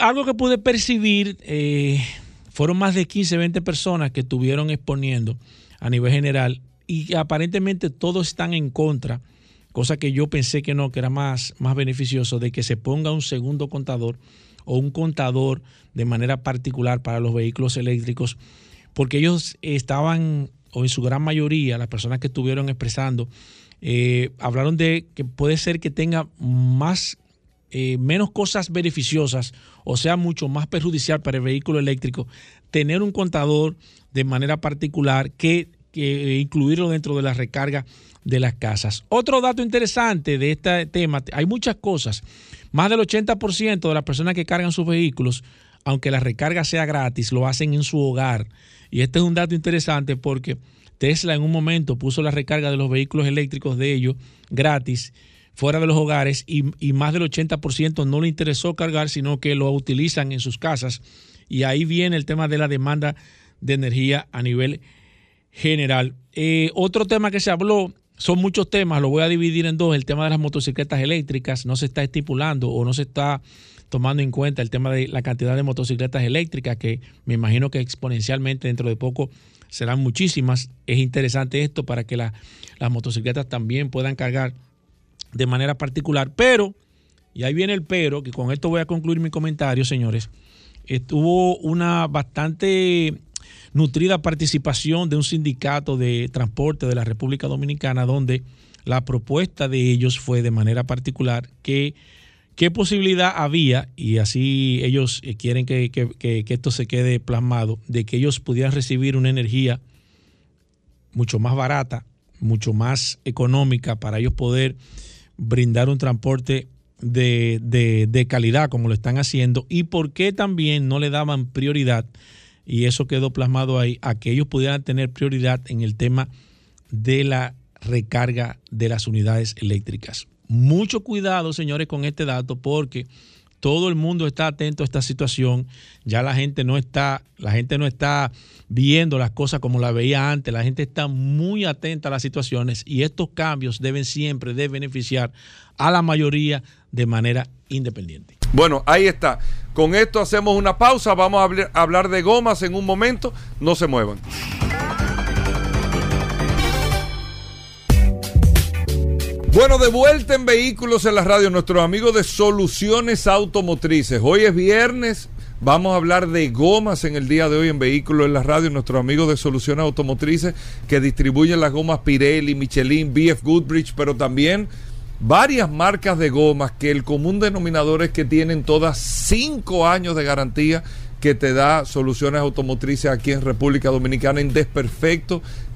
algo que pude percibir, eh, fueron más de 15, 20 personas que estuvieron exponiendo a nivel general y aparentemente todos están en contra, cosa que yo pensé que no, que era más, más beneficioso, de que se ponga un segundo contador o un contador de manera particular para los vehículos eléctricos, porque ellos estaban, o en su gran mayoría, las personas que estuvieron expresando, eh, hablaron de que puede ser que tenga más, eh, menos cosas beneficiosas, o sea, mucho más perjudicial para el vehículo eléctrico, tener un contador de manera particular que, incluirlo dentro de la recarga de las casas. Otro dato interesante de este tema, hay muchas cosas. Más del 80% de las personas que cargan sus vehículos, aunque la recarga sea gratis, lo hacen en su hogar. Y este es un dato interesante porque Tesla en un momento puso la recarga de los vehículos eléctricos de ellos gratis fuera de los hogares y, más del 80% no le interesó cargar, sino que lo utilizan en sus casas. Y ahí viene el tema de la demanda de energía a nivel general. Eh, otro tema que se habló, son muchos temas, lo voy a dividir en dos, el tema de las motocicletas eléctricas, no se está estipulando o no se está tomando en cuenta el tema de la cantidad de motocicletas eléctricas, que me imagino que exponencialmente dentro de poco serán muchísimas. Es interesante esto para que las motocicletas también puedan cargar de manera particular, pero, y ahí viene el pero, que con esto voy a concluir mi comentario, señores, estuvo una bastante nutrida participación de un sindicato de transporte de la República Dominicana, donde la propuesta de ellos fue de manera particular que qué posibilidad había, y así ellos eh, quieren que, esto se quede plasmado, de que ellos pudieran recibir una energía mucho más barata, mucho más económica para ellos poder brindar un transporte de, de, calidad como lo están haciendo y por qué también no le daban prioridad, y eso quedó plasmado ahí, a que ellos pudieran tener prioridad en el tema de la recarga de las unidades eléctricas. Mucho cuidado, señores, con este dato porque todo el mundo está atento a esta situación. Ya la gente no está, la gente no está viendo las cosas como la veía antes. La gente está muy atenta a las situaciones y estos cambios deben siempre de beneficiar a la mayoría de manera independiente. Bueno, ahí está. Con esto hacemos una pausa. Vamos a hablar de gomas en un momento. No se muevan. Bueno, de vuelta en Vehículos en la Radio, nuestros amigos de Soluciones Automotrices. Hoy es viernes, vamos a hablar de gomas en el día de hoy en Vehículos en la Radio, nuestros amigos de Soluciones Automotrices que distribuyen las gomas Pirelli, Michelin, BF Goodrich, pero también varias marcas de gomas que el común denominador es que tienen todas cinco años de garantía que te da soluciones automotrices aquí en República Dominicana en desperfecto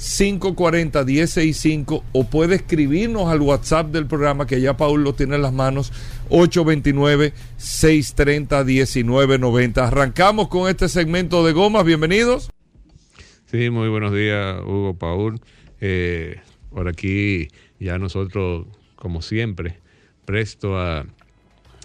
540-1065 o puede escribirnos al WhatsApp del programa que ya Paul lo tiene en las manos 829-630-1990. Arrancamos con este segmento de gomas, bienvenidos. Sí, muy buenos días Hugo Paul. Eh, por aquí ya nosotros, como siempre, presto a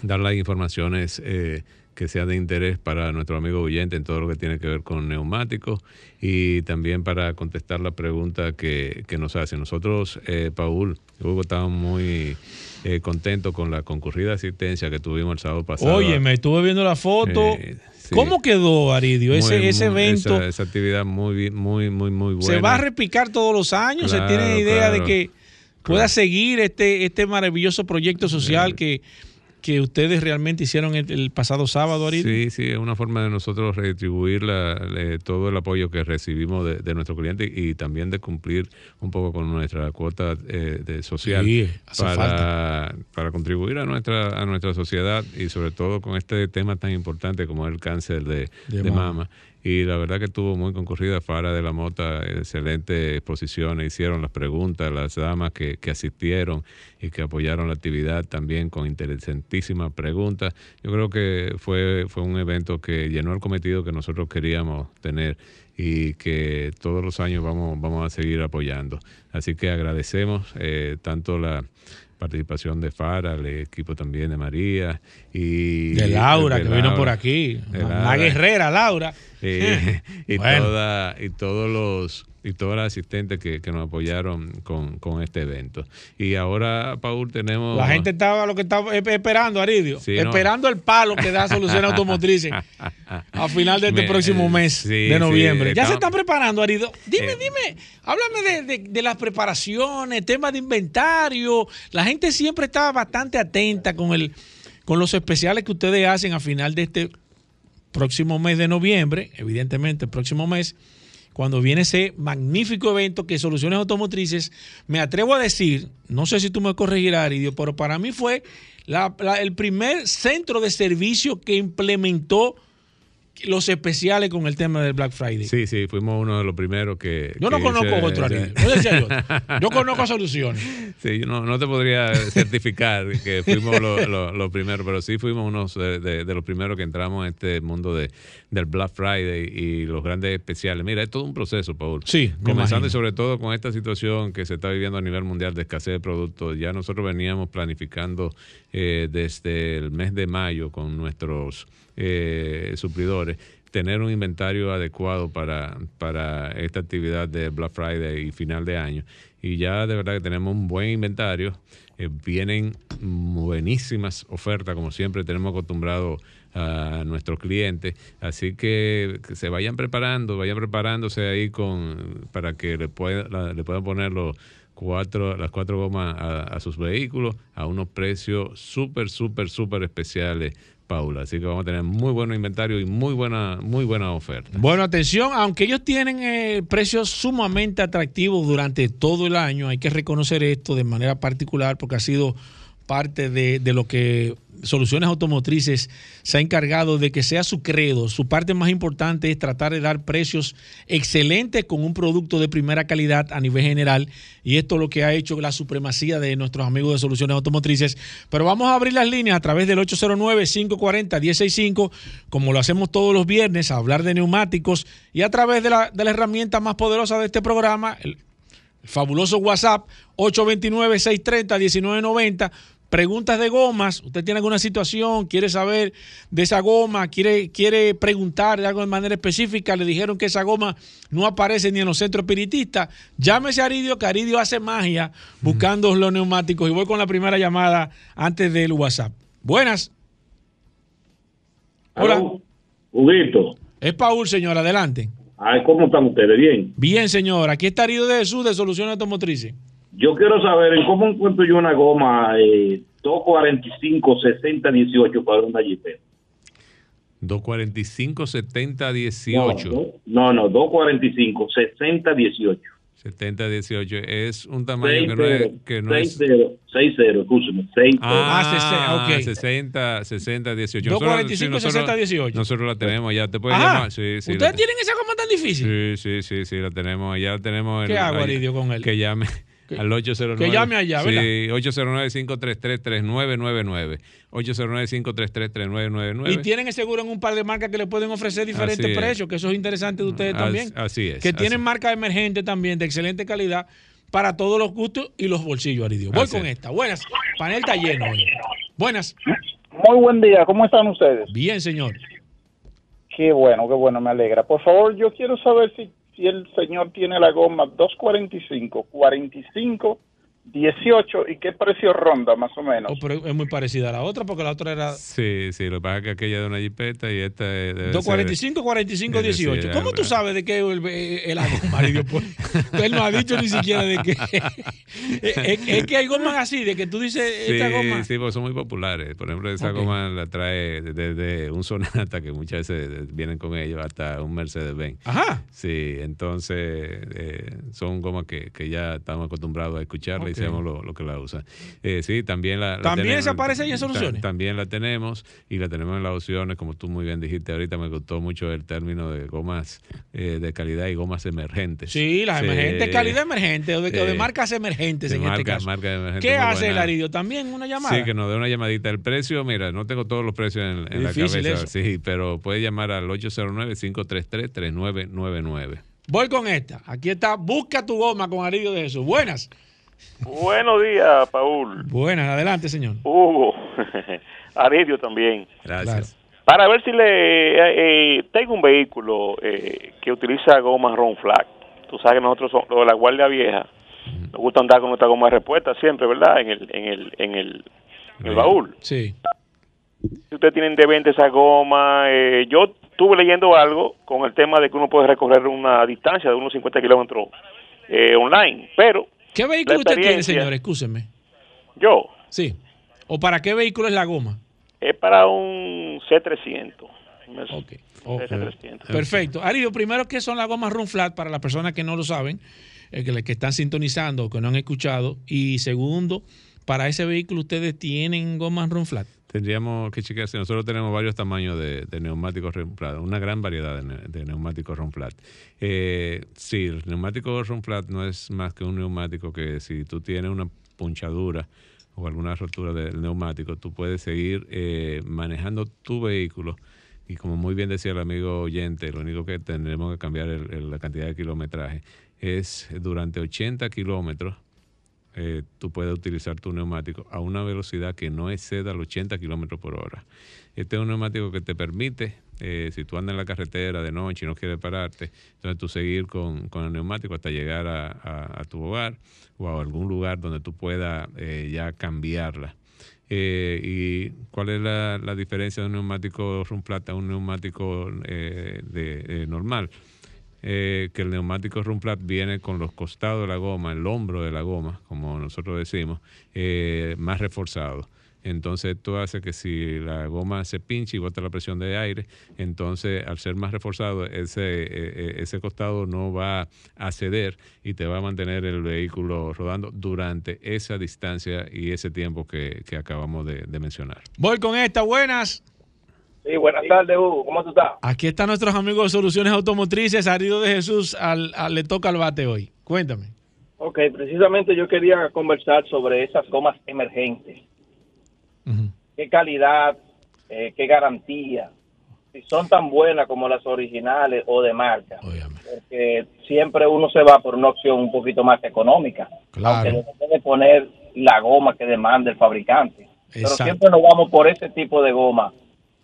dar las informaciones eh, que sea de interés para nuestro amigo oyente en todo lo que tiene que ver con neumáticos y también para contestar la pregunta que, nos hace. Nosotros, eh, Paul, Hugo, estamos muy eh, contentos con la concurrida asistencia que tuvimos el sábado pasado. Oye, me estuve viendo la foto. Eh, ¿Cómo quedó, Aridio, ese, ese evento? Esa, actividad muy, muy, muy, muy buena. ¿Se va a repicar todos los años? ¿Se tiene idea de que pueda seguir este, este maravilloso proyecto social que que ustedes realmente hicieron el, pasado sábado, Ari. Sí, sí, es una forma de nosotros redistribuir todo el apoyo que recibimos de, nuestro cliente y también de cumplir un poco con nuestra cuota eh, de social para, para contribuir a nuestra, a nuestra sociedad y sobre todo con este tema tan importante como el cáncer de, mama y la verdad que estuvo muy concurrida Fara de la Mota, excelente exposición, hicieron las preguntas, las damas que, que, asistieron y que apoyaron la actividad también con interesantísimas preguntas. Yo creo que fue, fue un evento que llenó el cometido que nosotros queríamos tener y que todos los años vamos, vamos a seguir apoyando. Así que agradecemos eh, tanto la participación de Fara, el equipo también de María y de Laura, que vino por aquí, la guerrera Laura. y, toda, y todos los y todas las asistentes que, nos apoyaron con, este evento. Y ahora, Paul, tenemos... La gente estaba lo que estaba esperando, Aridio, esperando el palo que da Solución Automotriz a final de este próximo mes de noviembre. ya se están preparando, Aridio. Dime, eh. dime, háblame de, de, las preparaciones, temas de inventario. La gente siempre estaba bastante atenta con, el, con los especiales que ustedes hacen a final de este próximo mes de noviembre, evidentemente el próximo mes, cuando viene ese magnífico evento que Soluciones Automotrices, me atrevo a decir, no sé si tú me corregirás, Aridio, pero para mí fue el primer centro de servicio que implementó los especiales con el tema del Black Friday. Sí, sí, fuimos uno de los primeros que. Yo no que conozco hice- otro, Ariel. No decía yo. Yo conozco soluciones. Sí, yo no, no te podría certificar que fuimos los lo- los primeros, pero sí fuimos unos de, de- de los primeros que entramos en este mundo de, del Black Friday y los grandes especiales. Mira, es todo un proceso, Paul. Sí, me Comenzando y sobre todo con esta situación que se está viviendo a nivel mundial de escasez de productos. Ya nosotros veníamos planificando eh, desde el mes de mayo con nuestros eh, suplidores tener un inventario adecuado para, para esta actividad de Black Friday y final de año. Y ya de verdad que tenemos un buen inventario. Eh, vienen buenísimas ofertas, como siempre tenemos acostumbrado a nuestros clientes. Así que, se vayan preparando, vayan preparándose ahí con para que le, pueda, le puedan poner los cuatro, las cuatro gomas a, a sus vehículos a unos precios súper, súper, súper especiales, Paula. Así que vamos a tener muy buen inventario y muy buena, muy buena oferta. Bueno, atención, aunque ellos tienen eh, precios sumamente atractivos durante todo el año, hay que reconocer esto de manera particular porque ha sido parte de, de lo que Soluciones Automotrices se ha encargado de que sea su credo. Su parte más importante es tratar de dar precios excelentes con un producto de primera calidad a nivel general. Y esto es lo que ha hecho la supremacía de nuestros amigos de Soluciones Automotrices. Pero vamos a abrir las líneas a través del 809-540-165, como lo hacemos todos los viernes, a hablar de neumáticos y a través de la, de la herramienta más poderosa de este programa, el, fabuloso WhatsApp 829-630-1990. Preguntas de gomas. Usted tiene alguna situación, quiere saber de esa goma, quiere, quiere preguntar de algo de manera específica. Le dijeron que esa goma no aparece ni en los centros espiritistas. Llámese a Aridio, que Aridio hace magia buscando los neumáticos. Y voy con la primera llamada antes del WhatsApp. Buenas. Hola. Huguito, Es Paul, señor. Adelante. ay, ¿cómo están ustedes? Bien. Bien, señor. Aquí está Aridio de Jesús de Soluciones Automotrices. Yo quiero saber en cómo encuentro yo una goma eh, 245 60 18 para una jipeta. 245 70 18 No, no, no, 245 60 18. 70 18 es un tamaño que no es, que no es 60, 60, escúcheme, 60. Ah, Ah, 60, ok. 60, 60, 18. 245, Nosotros- sí, 60, 18. Nosotros la tenemos ya. ¿Te puedes Ajá. llamar? Sí, sí. ¿Ustedes la- tienen esa goma tan difícil? Sí, sí, sí, sí, la tenemos. Ya la tenemos. ¿Qué el- hago, Aridio, con él? Que llame Que- al 809. que llame allá, ¿verdad? Sí, 809-533-3999. 809-533-3999. Y tienen el seguro en un par de marcas que le pueden ofrecer diferentes Así es. precios, que eso es interesante de ustedes también. así es, Que tienen marcas emergentes también de excelente calidad para todos los gustos y los bolsillos, Aridio. Voy Así con es. esta. Buenas. Panel está lleno hoy. Buenas. Muy buen día, ¿cómo están ustedes? Bien, señor. Qué bueno, qué bueno, me alegra. Por favor, yo quiero saber si, si el señor tiene la goma 245, 45, 18 y qué precio ronda más o menos. Oh, pero es muy parecida a la otra porque la otra era Sí, sí, lo que pasa es que aquella es de una jipeta y esta es de. 245, 45, Sí, sí, 18. ¿Cómo tú sabes de qué el, el, goma, Aridio? Pues, Él no ha dicho ni siquiera de qué. es, es- es que hay gomas así, de que tú dices esta Sí, goma. sí, porque son muy populares. Por ejemplo, esa goma la trae desde un Sonata, que muchas veces vienen con ellos, hasta un Mercedes-Benz. Ajá. Sí, entonces eh, son gomas que, que ya estamos acostumbrados a escucharla y Sabemos lo, que la usan. Eh, sí, también la, la ¿También tenemos- esa aparece ahí en ta- Soluciones? también la tenemos y la tenemos en las opciones, como tú muy bien dijiste ahorita, me gustó mucho el término de gomas eh, de calidad y gomas emergentes. Sí, las emergentes, calidad emergente o de, o de Sí. marcas emergentes De en este marca- caso. marca emergente ¿Qué hace el. Aridio? ¿También una llamada? Sí, que nos dé una llamadita. El precio, mira, no tengo todos los precios en, en la cabeza. eso. Sí, pero puede llamar al 809-533-3999. Voy con esta. Aquí está, busca tu goma con Aridio de Jesús. Buenas. Buenos días, Paul. Buenas, adelante, señor. Hugo. Aridio también. Gracias. Para ver si le... eh, tengo un vehículo eh, que utiliza goma Ron Flag. Tú sabes que nosotros, somos, los de la Guardia Vieja, nos gusta andar con nuestra goma de respuesta siempre, ¿verdad? En el, en el, en el, en el baúl. Sí. Si ustedes tienen de venta esa goma, eh, yo estuve leyendo algo con el tema de que uno puede recorrer una distancia de unos 50 kilómetros eh, online, pero ¿Qué vehículo usted tiene, señor? Excúseme. yo Sí. ¿O para qué vehículo es la goma? es para un C300. Un Ok. C300. Perfecto. Aridio, primero, ¿qué son las gomas Run Flat para las personas que no lo saben, eh, que, que están sintonizando o que no han escuchado? Y segundo, para ese vehículo ustedes tienen gomas Run Flat. Tendríamos que chequear nosotros tenemos varios tamaños de, neumáticos Ronflat, una gran variedad de, neumáticos Ronflat. Eh, sí, el neumático Ronflat no es más que un neumático que si tú tienes una punchadura o alguna rotura del neumático, tú puedes seguir eh, manejando tu vehículo y como muy bien decía el amigo oyente, lo único que tendremos que cambiar es la cantidad de kilometraje es durante 80 kilómetros eh, tú puedes utilizar tu neumático a una velocidad que no exceda los 80 kilómetros por hora. Este es un neumático que te permite, eh, si tú andas en la carretera de noche y no quieres pararte, entonces tú seguir con, el neumático hasta llegar a, tu hogar o a algún lugar donde tú puedas eh, ya cambiarla. ¿Y cuál es la, diferencia de un neumático Rumplata a un neumático normal? Eh, que el neumático Rumplat viene con los costados de la goma, el hombro de la goma, como nosotros decimos, eh, más reforzado. Entonces esto hace que si la goma se pincha y bota la presión de aire, entonces al ser más reforzado, ese, eh, ese costado no va a ceder y te va a mantener el vehículo rodando durante esa distancia y ese tiempo que, acabamos de, de mencionar. Voy con esta, buenas. Sí, buenas tardes, Hugo. ¿Cómo tú estás? Aquí están nuestros amigos de Soluciones Automotrices. Arido de Jesús al, le toca al bate hoy. Cuéntame. Ok, precisamente yo quería conversar sobre esas gomas emergentes. ¿Qué calidad, eh, qué garantía? Si son tan buenas como las originales o de marca. Porque siempre uno se va por una opción un poquito más económica. Claro. Aunque le puede poner la goma que demanda el fabricante. Pero siempre nos vamos por ese tipo de goma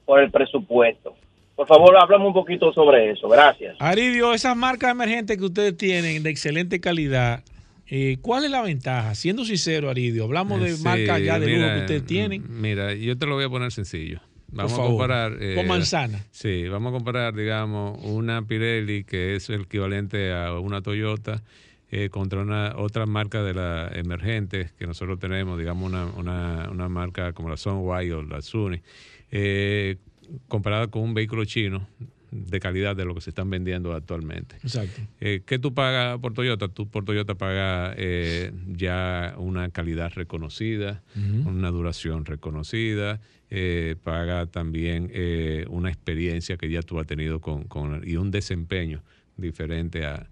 por el presupuesto. Por favor, háblame un poquito sobre eso. Gracias. Aridio, esas marcas emergentes que ustedes tienen de excelente calidad, eh, ¿cuál es la ventaja? Siendo sincero, Aridio, hablamos de marcas ya de lujo que ustedes tienen. Mira, yo te lo voy a poner sencillo. Vamos a comparar. Eh, con manzana. Sí, vamos a comparar, digamos, una Pirelli que es el equivalente a una Toyota. Eh, contra una otra marca de la emergente que nosotros tenemos, digamos una, una, una marca como la Sunway o la Suni, eh, comparada con un vehículo chino de calidad de lo que se están vendiendo actualmente. Exacto. Eh, ¿Qué tú pagas por Toyota? Tú por Toyota pagas eh, ya una calidad reconocida, una duración reconocida, eh, paga también eh, una experiencia que ya tú has tenido con, y un desempeño diferente al,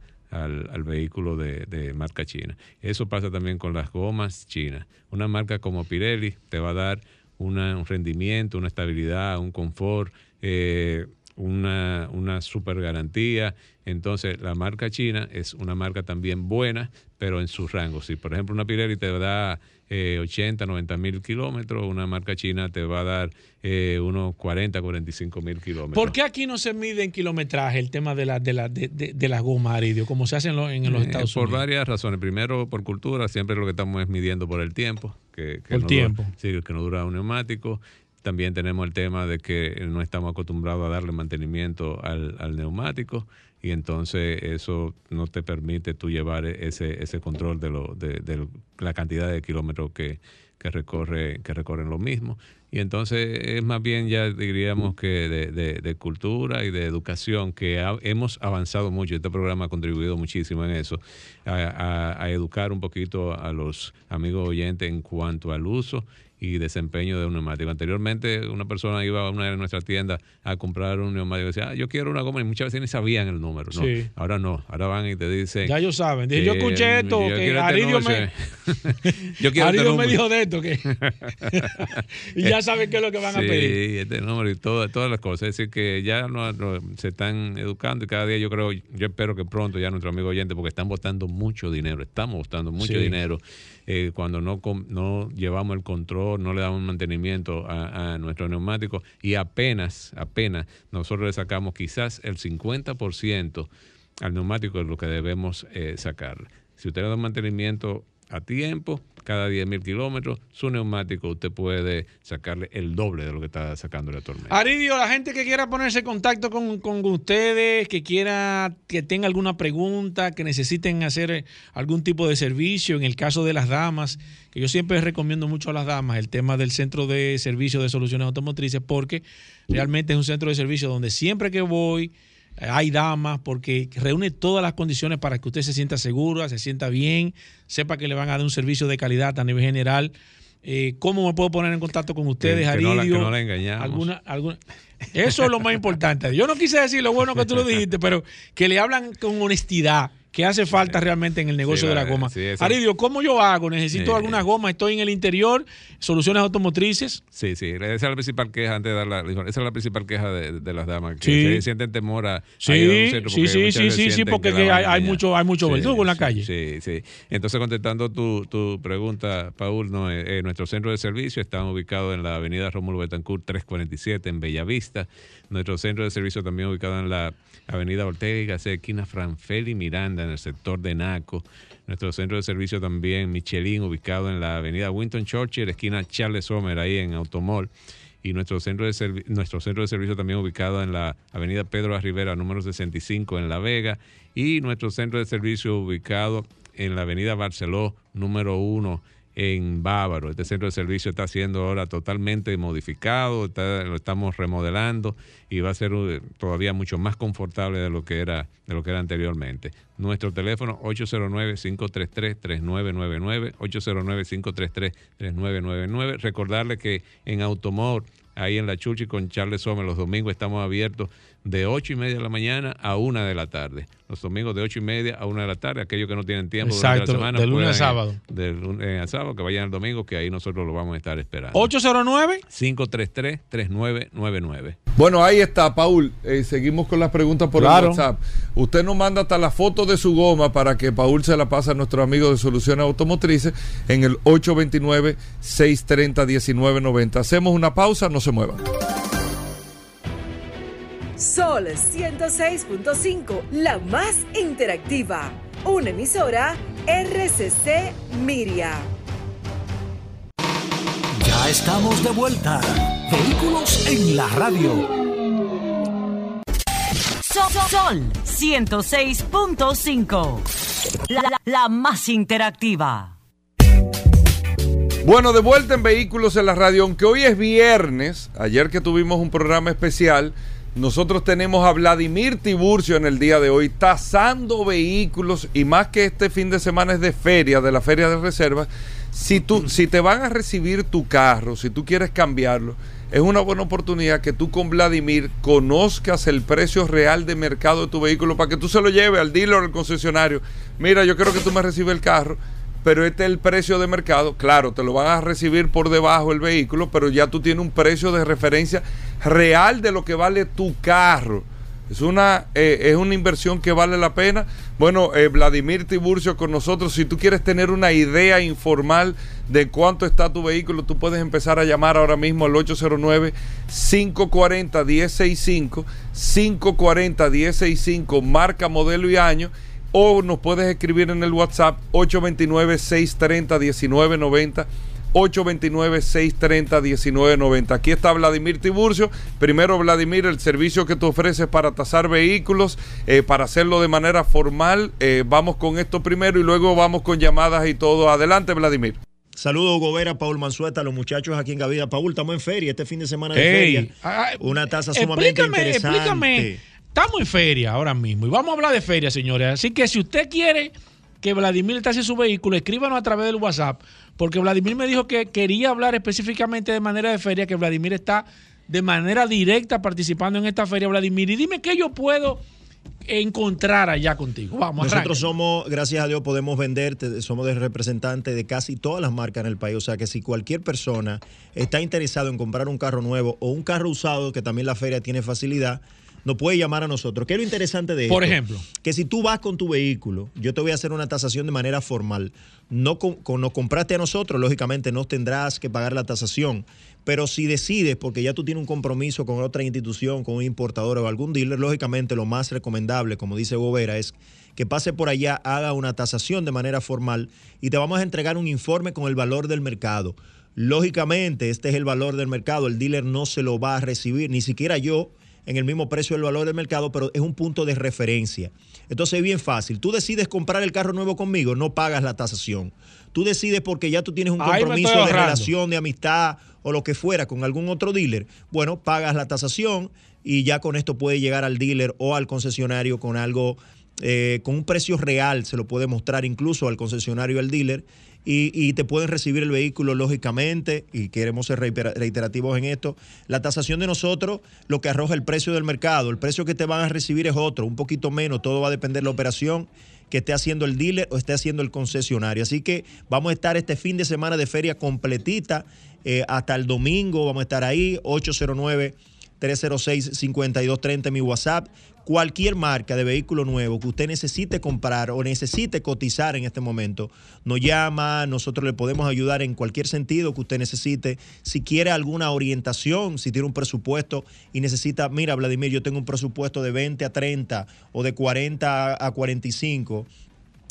vehículo de, de, marca china. Eso pasa también con las gomas chinas. Una marca como Pirelli te va a dar un rendimiento, una estabilidad, un confort, eh, una, una super garantía. Entonces, la marca china es una marca también buena, pero en su rango. Si, por ejemplo, una Pirelli te da 80, eh, 90 mil kilómetros, una marca china te va a dar eh, unos 40, 45 mil kilómetros. ¿Por qué aquí no se mide en kilometraje el tema de la, de la, de, de, la goma, Aridio, como se hace en, los Estados Unidos? Por varias razones. Primero, por cultura, siempre lo que estamos es midiendo por el tiempo. Que, que tiempo. sí, que no dura un neumático. También tenemos el tema de que no estamos acostumbrados a darle mantenimiento al, al neumático y entonces eso no te permite tú llevar ese, ese control de, lo, de, la cantidad de kilómetros que, que, recorre, que recorren lo mismo. Y entonces es más bien ya diríamos que de, de, cultura y de educación, que hemos avanzado mucho, este programa ha contribuido muchísimo en eso, a, a educar un poquito a los amigos oyentes en cuanto al uso y desempeño de un neumático. Anteriormente una persona iba a una de nuestras tiendas a comprar un neumático y decía, ah, yo quiero una goma y muchas veces ni sabían el número. No, ahora no, ahora van y te dicen... Ya ellos saben. yo escuché esto, que Aridio este me... yo quiero Aridio este me dijo de esto. que Y ya saben qué es lo que van a pedir. Sí, este número y todas las cosas. Es decir, que ya no, se están educando y cada día yo creo, yo espero que pronto ya nuestro amigo oyente, porque están botando mucho dinero, estamos botando mucho dinero eh, cuando no, no llevamos el control, no le damos mantenimiento a, nuestro neumático y apenas, apenas nosotros le sacamos quizás el 50% al neumático de lo que debemos eh, sacar. Si usted le da mantenimiento a tiempo, cada 10.000 kilómetros, su neumático usted puede sacarle el doble de lo que está sacándole actualmente. Aridio, la gente que quiera ponerse en contacto con, ustedes, que quiera, que tenga alguna pregunta, que necesiten hacer algún tipo de servicio, en el caso de las damas, que yo siempre recomiendo mucho a las damas el tema del centro de servicio de soluciones automotrices, porque realmente es un centro de servicio donde siempre que voy, hay damas, porque reúne todas las condiciones para que usted se sienta segura, se sienta bien, sepa que le van a dar un servicio de calidad a nivel general Eh, ¿Cómo me puedo poner en contacto con ustedes, que, que no la, que no la engañamos. ¿Alguna, alguna? Eso es lo más importante. Yo no quise decir lo bueno que tú lo dijiste, pero que le hablan con honestidad que hace falta realmente en el negocio Sí, de la goma. sí, Aridio, ¿cómo yo hago? Necesito algunas gomas, estoy en el interior, soluciones automotrices. Sí, sí, esa es la principal queja antes de dar la, esa es la principal queja de, de las damas que Sí. se sienten temor a, a Sí, ir a un sí, sí, sí, sí, sí, porque que hay, mucho, hay mucho verdugo en la calle. Sí, sí. Entonces, contestando tu, tu pregunta, Paul, no, eh, eh, nuestro centro de servicio está ubicado en la avenida Rómulo Betancourt 347 en Bellavista. Nuestro centro de servicio también ubicado en la avenida Ortega esquina Franfeli Miranda, en el sector de Naco. Nuestro centro de servicio también, Michelin, ubicado en la avenida Winton Churchill, esquina Charles Sommer, ahí en Automol. Y nuestro centro, de nuestro centro de servicio también ubicado en la avenida Pedro. Rivera, número 65, en La Vega. Y nuestro centro de servicio ubicado en la avenida Barceló, número 1, en Bávaro. Este centro de servicio está siendo ahora totalmente modificado, lo estamos remodelando y va a ser eh, todavía mucho más confortable de lo que era, de lo que era anteriormente. Nuestro teléfono 809-533-3999, 809-533-3999. Recordarle que en Automor, ahí en la Chuchi con Charles Sommer, los domingos estamos abiertos de 8 y media de la mañana a 1 de la tarde. Los domingos de 8 y media a 1 de la tarde. Aquellos que no tienen tiempo Exacto, durante la semana. de lunes a sábado. De lunes a sábado, que vayan el domingo, que ahí nosotros lo vamos a estar esperando. 809 533-3999. Bueno, ahí está, Paul. Eh, seguimos con las preguntas por Claro. el WhatsApp. Usted nos manda hasta la foto de su goma para que Paul se la pase a nuestro amigo de Soluciones Automotrices en el 829-630-1990. Hacemos una pausa, no se muevan. Sol 106.5, la más interactiva. Una emisora RCC Miria. Ya estamos de vuelta. Vehículos en la radio. Sol, Sol 106.5. La, la- la más interactiva. Bueno, de vuelta en Vehículos en la Radio, aunque hoy es viernes, ayer que tuvimos un programa especial, nosotros tenemos a Vladimir Tiburcio en el día de hoy tasando vehículos y más que este fin de semana es de feria, de la feria de reservas, si, tú, si te van a recibir tu carro, si tú quieres cambiarlo, es una buena oportunidad que tú con Vladimir conozcas el precio real de mercado de tu vehículo para que tú se lo lleves al dealer o al concesionario. Mira, yo quiero que tú me recibes el carro pero este es el precio de mercado. Claro, te lo van a recibir por debajo el vehículo, pero ya tú tienes un precio de referencia real de lo que vale tu carro. Es una, eh, es una inversión que vale la pena. Bueno, eh, Vladimir Tiburcio con nosotros. Si tú quieres tener una idea informal de cuánto está tu vehículo, tú puedes empezar a llamar ahora mismo al 809-540-1065. 540-1065, marca, modelo y año o nos puedes escribir en el WhatsApp 829-630-1990. 829-630-1990. Aquí está Vladimir Tiburcio. Primero, Vladimir, el servicio que tú ofreces para tasar vehículos, eh, para hacerlo de manera formal. Eh, vamos con esto primero y luego vamos con llamadas y todo. Adelante, Vladimir. Saludos, Hugo Vera, Paul Manzueta, los muchachos aquí en Gavida. Paul, estamos en feria este fin de semana de feria. ah, Una tasa sumamente explícame, interesante. explícame. Estamos en feria ahora mismo y vamos a hablar de feria, señores. Así que si usted quiere que Vladimir tase su vehículo, escríbanos a través del WhatsApp, porque Vladimir me dijo que quería hablar específicamente de manera de feria, que Vladimir está de manera directa participando en esta feria, Vladimir. Y dime qué yo puedo encontrar allá contigo. Vamos, Nosotros somos, gracias a Dios, podemos vender, somos de representantes de casi todas las marcas en el país. O sea que si cualquier persona está interesado en comprar un carro nuevo o un carro usado, que también la feria tiene facilidad, nos puede llamar a nosotros. ¿Qué es lo interesante de Por esto? ejemplo. Que si tú vas con tu vehículo, yo te voy a hacer una tasación de manera formal. No con, con- nos compraste a nosotros, lógicamente no tendrás que pagar la tasación. Pero si decides, porque ya tú tienes un compromiso con otra institución, con un importador o algún dealer, lógicamente lo más recomendable, como dice Gobera, es que pase por allá, haga una tasación de manera formal y te vamos a entregar un informe con el valor del mercado. Lógicamente, este es el valor del mercado, el dealer no se lo va a recibir, ni siquiera yo en el mismo precio del valor del mercado, pero es un punto de referencia. Entonces es bien fácil. Tú decides comprar el carro nuevo conmigo, no pagas la tasación. Tú decides porque ya tú tienes un compromiso de relación, de amistad o lo que fuera con algún otro dealer. Bueno, pagas la tasación y ya con esto puedes llegar al dealer o al concesionario con algo eh, con un precio real, se lo puede mostrar incluso al concesionario, al dealer, y, te pueden recibir el vehículo lógicamente, y queremos ser reitera- reiterativos en esto, la tasación de nosotros, lo que arroja el precio del mercado, el precio que te van a recibir es otro, un poquito menos, todo va a depender de la operación que esté haciendo el dealer o esté haciendo el concesionario. Así que vamos a estar este fin de semana de feria completita eh, hasta el domingo, vamos a estar ahí, 809 306-5230 mi WhatsApp. Cualquier marca de vehículo nuevo que usted necesite comprar o necesite cotizar en este momento, nos llama, nosotros le podemos ayudar en cualquier sentido que usted necesite. Si quiere alguna orientación, si tiene un presupuesto y necesita, mira, Vladimir, yo tengo un presupuesto de 20 a 30 o de 40 a 45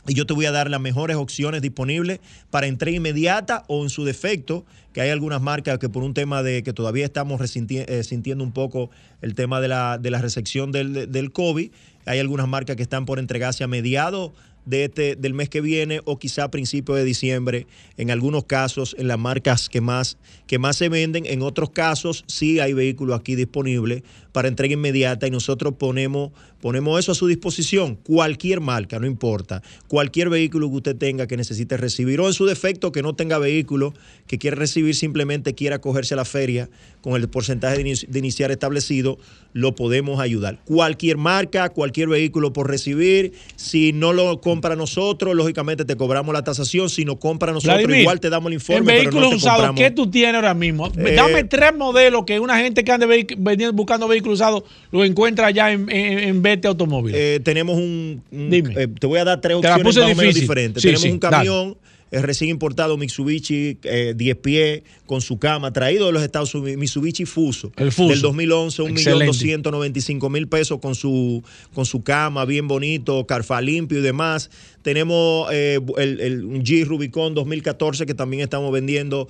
y yo te voy a dar las mejores opciones disponibles para entrega inmediata o en su defecto, que hay algunas marcas que por un tema de que todavía estamos eh, sintiendo un poco el tema de la, de la recepción del, del COVID, hay algunas marcas que están por entregarse a mediados de este, del mes que viene o quizá a principios de diciembre, en algunos casos en las marcas que más, que más se venden, en otros casos sí hay vehículos aquí disponibles para entrega inmediata y nosotros ponemos, ponemos eso a su disposición, cualquier marca, no importa, cualquier vehículo que usted tenga que necesite recibir o en su defecto que no tenga vehículo, que quiera recibir simplemente quiera cogerse a la feria con el porcentaje de, inici- de iniciar establecido, lo podemos ayudar. Cualquier marca, cualquier vehículo por recibir, si no lo compra nosotros, lógicamente te cobramos la tasación, si no compra nosotros, Vladimir, igual te damos el informe. En pero vehículos no te usados, compramos. ¿qué tú tienes ahora mismo? Eh, Dame tres modelos que una gente que ande buscando vehículos usados lo encuentra allá en, en, en Vete Automóvil. Eh, tenemos un. un- Dime. eh, te voy a dar tres opciones más o menos diferentes. Sí, tenemos sí, un camión eh, recién importado Mitsubishi eh, 10 pies con su cama, traído de los Estados Unidos, Mitsubishi Fuso. El Fuso. Del 2011, Excelente. 1.295.000 pesos con su, con su cama bien bonito, carfa limpio y demás. Tenemos eh, el, el- G Rubicon 2014 que también estamos vendiendo.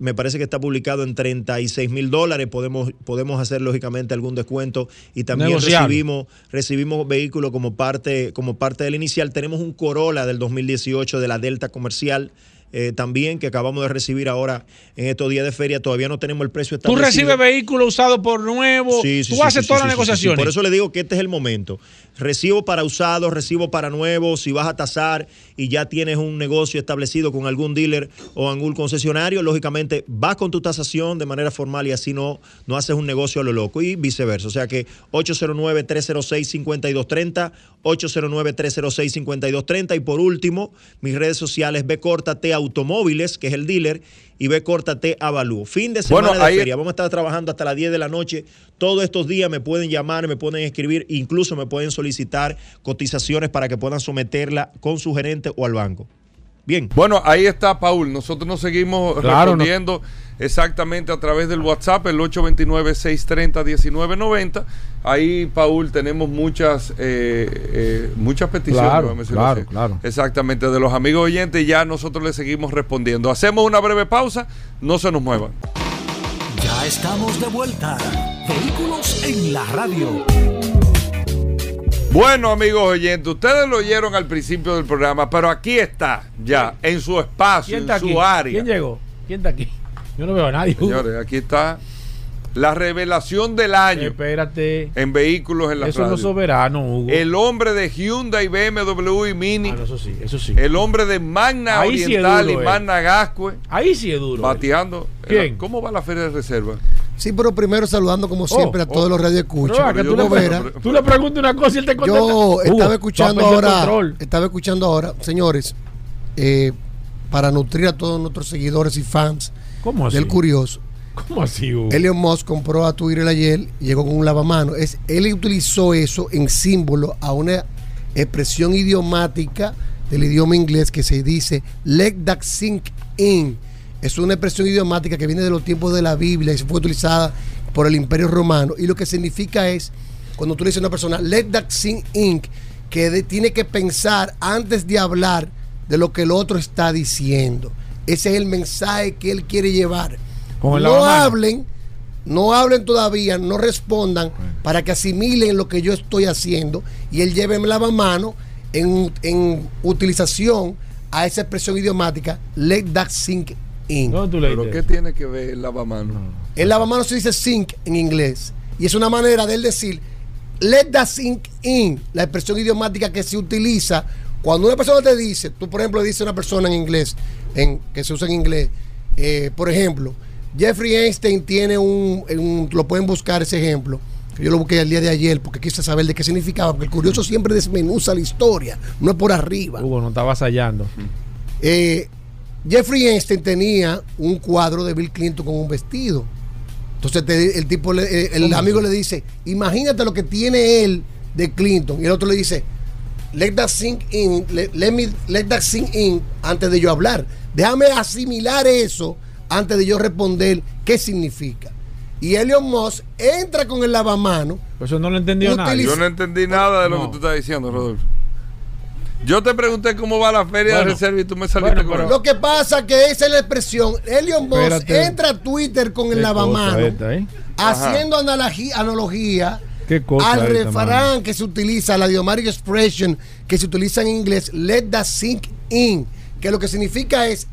Me parece que está publicado en 36 mil dólares. Podemos, podemos hacer lógicamente algún descuento y también recibimos recibimos vehículos como parte, como parte del inicial. Tenemos un Corolla del 2018 de la Delta Comercial. Eh, también que acabamos de recibir ahora en estos días de feria, todavía no tenemos el precio Tú establecido. recibes vehículos usados por nuevo, Sí, sí, tú sí, haces todas las negociaciones. Por eso le digo que este es el momento. Recibo para usados, recibo para nuevos. Si vas a tasar y ya tienes un negocio establecido con algún dealer o algún concesionario, lógicamente vas con tu tasación de manera formal y así no, no haces un negocio a lo loco y viceversa. O sea que 809-306-5230, 809-306-5230 y por último, mis redes sociales, B T Automóviles, que es el dealer, y B T Avalúo. Fin de semana Bueno, de ahí- feria. Vamos a estar trabajando hasta las 10 de la noche. Todos estos días me pueden llamar, me pueden escribir, incluso me pueden solicitar cotizaciones para que puedan someterla con su gerente o al banco. Bien. Bueno, ahí está Paul. Nosotros nos seguimos Claro, no- respondiendo exactamente a través del WhatsApp, el 829-630-1990. Ahí, Paul, tenemos muchas eh, eh, muchas peticiones. Claro, claro. Exactamente, de los amigos oyentes. Ya nosotros le seguimos respondiendo. Hacemos una breve pausa. No se nos muevan. Ya estamos de vuelta. Vehículos en la radio. Bueno, amigos oyentes, ustedes lo oyeron al principio del programa, pero aquí está, ya, en su espacio, ¿Quién en su aquí? área. ¿Quién llegó? ¿Quién está aquí? Yo no veo a nadie. Señores, aquí está la revelación del año Espérate. en vehículos en la Eso no radio. es soberano, Hugo. El hombre de Hyundai, BMW y Mini. Ah, eso sí, eso sí. El hombre de Magna Ahí sí Oriental duro, y eh. Magna Gascue. Ahí sí es duro. Bateando. ¿Quién? ¿Cómo va la feria de reserva? Sí, pero primero saludando como siempre a todos oh. los radioescuchas. Pero, que tú, le, Vera. tú le preguntas una cosa y él te contesta. Yo estaba escuchando ahora, estaba escuchando ahora, señores, eh, para nutrir a todos nuestros seguidores y fans ¿Cómo así? del curioso. ¿Cómo así, Hugo? Elon Musk compró a Twitter ayer llegó con un lavamano. Es, él utilizó eso en símbolo a una expresión idiomática del idioma inglés que se dice let that sink in. Es una expresión idiomática que viene de los tiempos de la Biblia y fue utilizada por el Imperio Romano. Y lo que significa es, cuando tú le dices a una persona, let that sink in, que tiene que pensar antes de hablar de lo que el otro está diciendo. Ese es el mensaje que él quiere llevar. Con el no lavamano. hablen, no hablen todavía, no respondan para que asimilen lo que yo estoy haciendo y él lleve el lavamano en, en utilización a esa expresión idiomática, let that sink in. ¿Pero qué tiene que ver el lavamanos? El lavamano se dice sink en inglés y es una manera de él decir let that sink in, la expresión idiomática que se utiliza cuando una persona te dice, tú por ejemplo le dices a una persona en inglés, en, que se usa en inglés, eh, por ejemplo, Jeffrey Einstein tiene un, un- lo pueden buscar ese ejemplo, que yo lo busqué el día de ayer porque quise saber de qué significaba, porque el curioso siempre desmenuza la historia, no es por arriba. Hugo, no estaba ensayando. Eh, Jeffrey Einstein tenía un cuadro de Bill Clinton con un vestido. Entonces te- el tipo, le- eh, el ¿Cómo amigo le dice, imagínate lo que tiene él de Clinton. Y el otro le dice, let that sink in, let, let me let that sink in antes de yo hablar. Déjame asimilar eso antes de yo responder qué significa. Y Elon Musk entra con el lavamano. Pues eso no lo entendió nadie. Yo no entendí nada de lo No. que tú estás diciendo, Rodolfo. Yo te pregunté cómo va la feria de reserva y tú me saliste bueno, con. Lo que pasa que esa es la expresión. Elon Musk Espérate. entra a Twitter con el lavamano. esta, ¿eh? haciendo analogía, analogía Qué cosa al esta, refrán que se utiliza, la idiomatic expression que se utiliza en inglés, let that sink in, que lo que significa es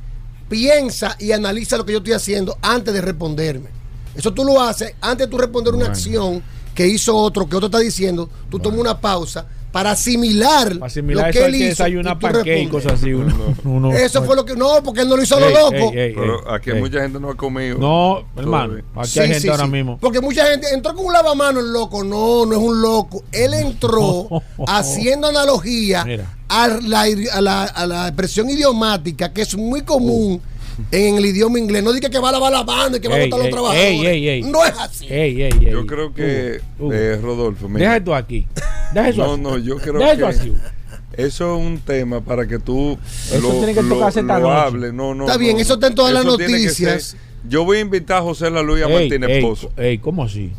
piensa y analiza lo que yo estoy haciendo antes de responderme. Eso tú lo haces antes de tú responder una Bueno. acción que hizo otro, que otro está diciendo, tú tomas una pausa para asimilar, Para asimilar lo que él hizo. desayunar panqueque y cosas así. Uno, uno- Eso fue lo que. No, porque él no lo hizo a lo loco. ey, ey, Pero aquí ey. mucha gente no ha comido. No, hermano. Aquí Sí, hay gente sí, ahora sí. mismo. Porque mucha gente entró con un lavamano el loco. No, no es un loco. Él entró haciendo analogía a la, a, la, a la expresión idiomática que es muy común en el idioma inglés. No diga que va a lavar la mano y que va a Ey, botar los trabajadores. ey, ey, ey. No es así. Ey, ey, ey. Yo creo que, Hugo, Hugo, eh, Rodolfo, mira. Deja esto aquí. Deja eso No, así. no, yo creo Deja que eso así. Hugo. eso es un tema para que tú Eso tiene que tocarse lo noche. hables. No, no, Está no, bien, no. eso está en todas las noticias. Yo voy a invitar a José La Luis y a Ey, Martínez ey, Pozo ey, ¿cómo así?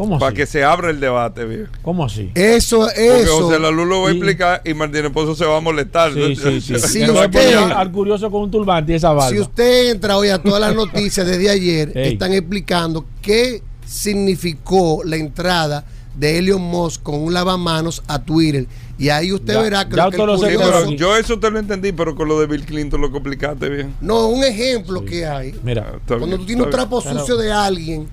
¿Cómo para así? que se abra el debate, viejo. ¿Cómo así? Eso, Porque eso. José La Luz lo va a explicar y Martínez Pozo se va a molestar. Sí, sí, sí. Sí, Que no usted- al, curioso con un turbante y esa barba. Si usted entra hoy a todas las noticias desde ayer, Ey. están explicando qué significó la entrada de Elon Musk con un lavamanos a Twitter. Y ahí usted Ya- verá que ya lo que el usted lo sé, Sí, curioso- pero yo eso te lo entendí, pero con lo de Bill Clinton lo complicaste bien. No, un ejemplo que hay. Mira. Está Cuando bien, tú tienes un trapo Pero- sucio de alguien,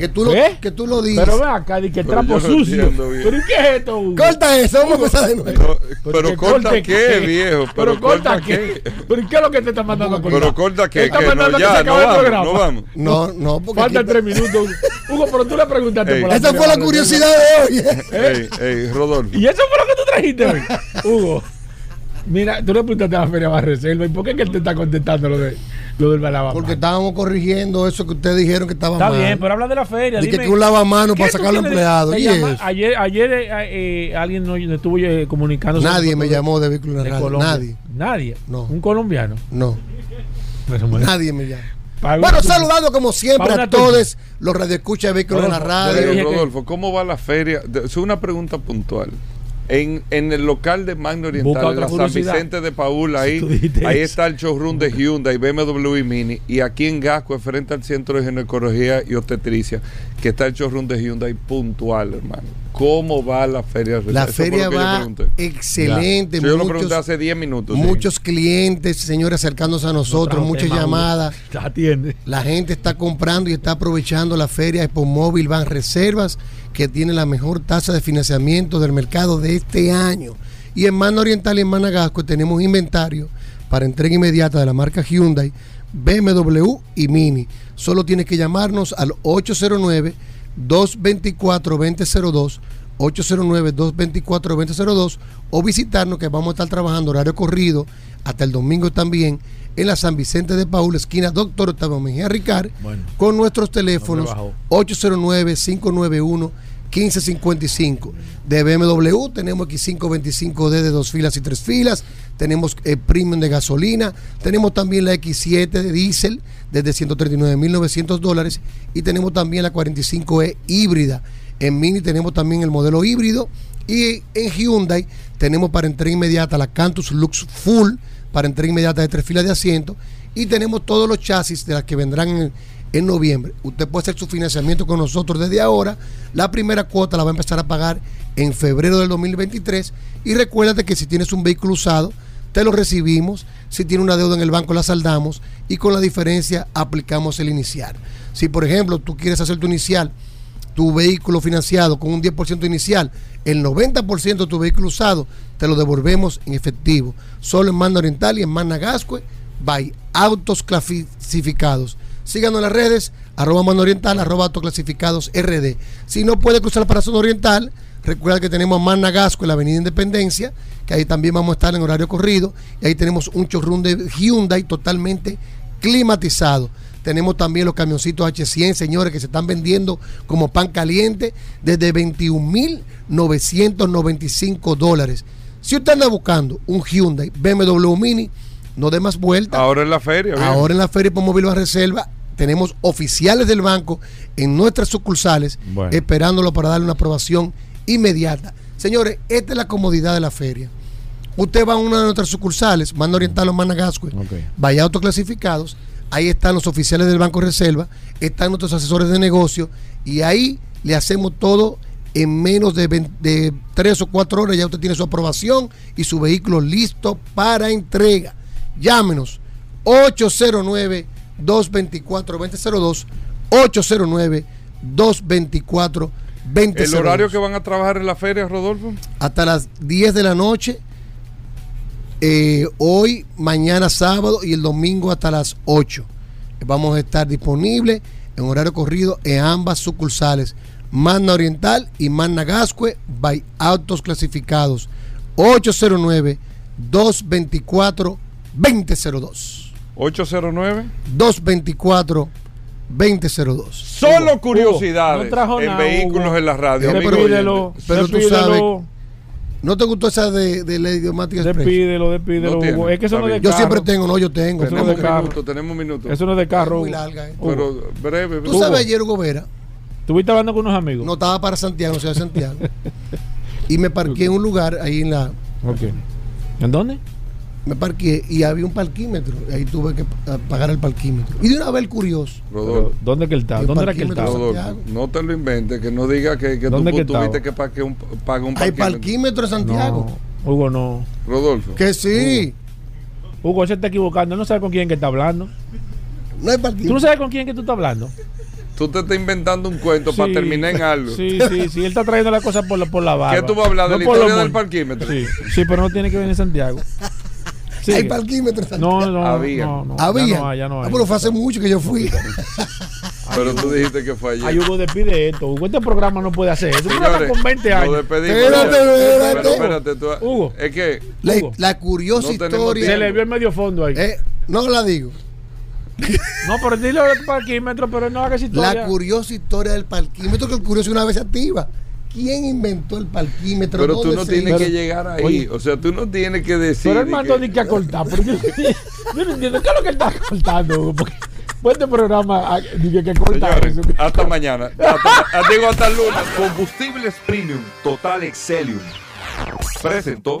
que tú lo, ¿Qué? que tú lo dices. Pero ve acá, di que trapo no sucio. ¿Pero qué es esto, Hugo? Corta eso, vamos a empezar de nuevo. No, Pero corta qué, viejo. Pero corta qué. qué. ¿Pero qué es lo que te está mandando a cortar? Pero corta qué. está que mandando no, que se ya, no acabe el vamos, programa. no vamos. No, no, porque. Faltan tres minutos. Hugo, pero tú le preguntaste Ey. por la Esa fue la curiosidad de hoy. Ey, ey, Rodolfo. Y eso fue lo que tú trajiste hoy, Hugo. Mira, tú le preguntaste a la Feria Más Reserva. ¿Y por qué que él te está contestando lo, de, lo del lavamanos? Porque estábamos corrigiendo eso que ustedes dijeron que estaba Está mal. bien, pero habla de la feria. Dime, que un lavamanos ¿qué para sacar a los de- empleados. ayer ayer eh, eh, alguien no, no estuvo eh, comunicándose. Nadie me llamó de vehículo en de radio. Colombia. Nadie. Nadie. No. Un colombiano. No, nadie me llama. Bueno, saludando como siempre a todos los radioescuchas de vehículos en la radio. Rodolfo, ¿cómo va la feria? De- Es una pregunta puntual. En, en el local de Magno Oriental, en la San. Vicente de Paul, ahí, ahí está el showroom de Hyundai, BMW y Mini. Y aquí en Gasco, frente al Centro de Ginecología y Obstetricia, que está el showroom de Hyundai puntual, hermano. ¿Cómo va la feria? La Eso feria va excelente. Sí, yo lo muchos- pregunté hace 10 minutos. sí. Muchos clientes, señores, acercándose a nosotros, muchas llamadas. La atiende. La gente está comprando y está aprovechando la feria Expo Móvil Van Reservas, que tiene la mejor tasa de financiamiento del mercado de este año. Y en Mano Oriental y en Managasco tenemos inventario para entrega inmediata de la marca Hyundai, BMW y Mini. Solo tienes que llamarnos al 809-224-2002. 809-224-2002 o visitarnos que vamos a estar trabajando horario corrido hasta el domingo también en la San Vicente de Paul, esquina Doctor Octavio Mejía Ricard, Bueno. con nuestros teléfonos bajó. 809-591-1555. De BMW tenemos X525D de dos filas y tres filas, tenemos el Premium de gasolina, tenemos también la X7 de diésel desde 139.900 dólares y tenemos también la 45E híbrida. En Mini tenemos también el modelo híbrido y en Hyundai tenemos para entrega inmediata la Cantus Lux Full para entrega inmediata de tres filas de asiento y tenemos todos los chasis de las que vendrán en, en noviembre. Usted puede hacer su financiamiento con nosotros desde ahora. La primera cuota la va a empezar a pagar en febrero del 2023 y recuérdate que si tienes un vehículo usado, te lo recibimos. Si tiene una deuda en el banco, la saldamos y con la diferencia aplicamos el inicial. Si, por ejemplo, tú quieres hacer tu inicial tu vehículo financiado con un 10% inicial, el 90% de tu vehículo usado te lo devolvemos en efectivo. Solo en Manda Oriental y en Manda Gascue, by Autos Clasificados. Síganos en las redes, arroba Manda Oriental, arroba Autos Clasificados RD. Si no puede cruzar para Zona Oriental, recuerda que tenemos Gascue en la Avenida Independencia, que ahí también vamos a estar en horario corrido, y ahí tenemos un showroom de Hyundai totalmente climatizado. Tenemos también los camioncitos H100, señores, que se están vendiendo como pan caliente desde 21.995 dólares. Si usted anda buscando un Hyundai BMW Mini, no dé más vuelta. Ahora en la feria. bien. Ahora en la Feria por Móvil Reserva tenemos oficiales del banco en nuestras sucursales Bueno. esperándolo para darle una aprobación inmediata. Señores, esta es la comodidad de la feria. Usted va a una de nuestras sucursales, Manda Oriental o Manda Gascue, vaya autoclasificados, ahí están los oficiales del Banco Reserva, están nuestros asesores de negocio y ahí le hacemos todo en menos de, 20 de 3 o 4 horas. Ya usted tiene su aprobación y su vehículo listo para entrega. Llámenos 809-224-2002, 809-224-2002. ¿El horario que van a trabajar en la feria, Rodolfo? hasta las 10 de la noche. Eh, hoy, mañana sábado y el domingo hasta las 8. Vamos a estar disponibles en horario corrido en ambas sucursales, Magna Oriental y Magna Gascue, by autos clasificados. 809-224-2002. 809. 224-2002. Solo curiosidades no trajo en nada, vehículos Hugo. en la radio. oyente. pero tú sabes. ¿No te gustó esa de, de la idiomática? Despídelo, despídelo, No tiene. Hugo. Es que eso no es de bien. Yo siempre carro. tengo, no, yo tengo. Eso no es de Tenemos carro. minutos, tenemos minutos. Eso no es de carro. Muy Hugo. larga, eh. Pero breve. ¿Tú sabes ayer, Hugo Vera? ¿Estuviste hablando con unos amigos? No estaba para Santiago, ciudad de Santiago. y me parqué en un lugar ahí en la. Ok. ¿En dónde? Me parqué y había un parquímetro. Ahí tuve que pa- pagar el parquímetro. Y de una vez el curioso. Rodolfo. ¿Dónde que él está? El ¿Dónde era que él parquímetro estaba? Rodolfo, no te lo inventes, que no diga que, que tú ¿Dónde que tuviste estaba? que pague un, un Hay parquímetro. parquímetro de Santiago. No, Hugo, no. Rodolfo. Que sí. Hugo, se está equivocando. Él no sabe con quién que está hablando. No hay ¿Tú parquímetro. no sabes con quién que tú estás hablando? Tú te estás inventando un cuento para terminar en algo. Sí, sí, sí. Él está trayendo la cosa por la, por la barba. ¿Qué tú vas a hablar de la por historia los del parquímetro? Sí, sí, pero no tiene que venir Santiago. Sigue. Hay parquímetro de Santiago. No, no, Había. no, no. Había. Ya no ya no Ah, hay. pero fue hace mucho que yo fui. Pero tú dijiste que fue ayer. Ay, Hugo, despide esto. Hugo, este programa no puede hacer eso. Un programa Señores, con 20 Lo años. Espérate, espérate. Pero espérate, tú- Hugo. Es que La, Hugo. la curiosa No historia. Se le vio el medio fondo ahí. Eh, no la digo. No, pero dile al parquímetro, pero no hagas historia. La curiosa historia del parquímetro, que el curioso una vez se activa. ¿Quién inventó el parquímetro? Pero tú ¿Dónde no tienes que llegar ahí. Oye. o sea, tú no tienes que decir. Pero él mandó que- ni que a cortar. Pero yo, yo no entiendo qué es lo que él está cortando. Hugo, Porque pues este programa ah, dije que corta Señores, eso. hasta mañana. Hasta, digo hasta el lunes. Combustibles Premium Total Excelium. Presentó.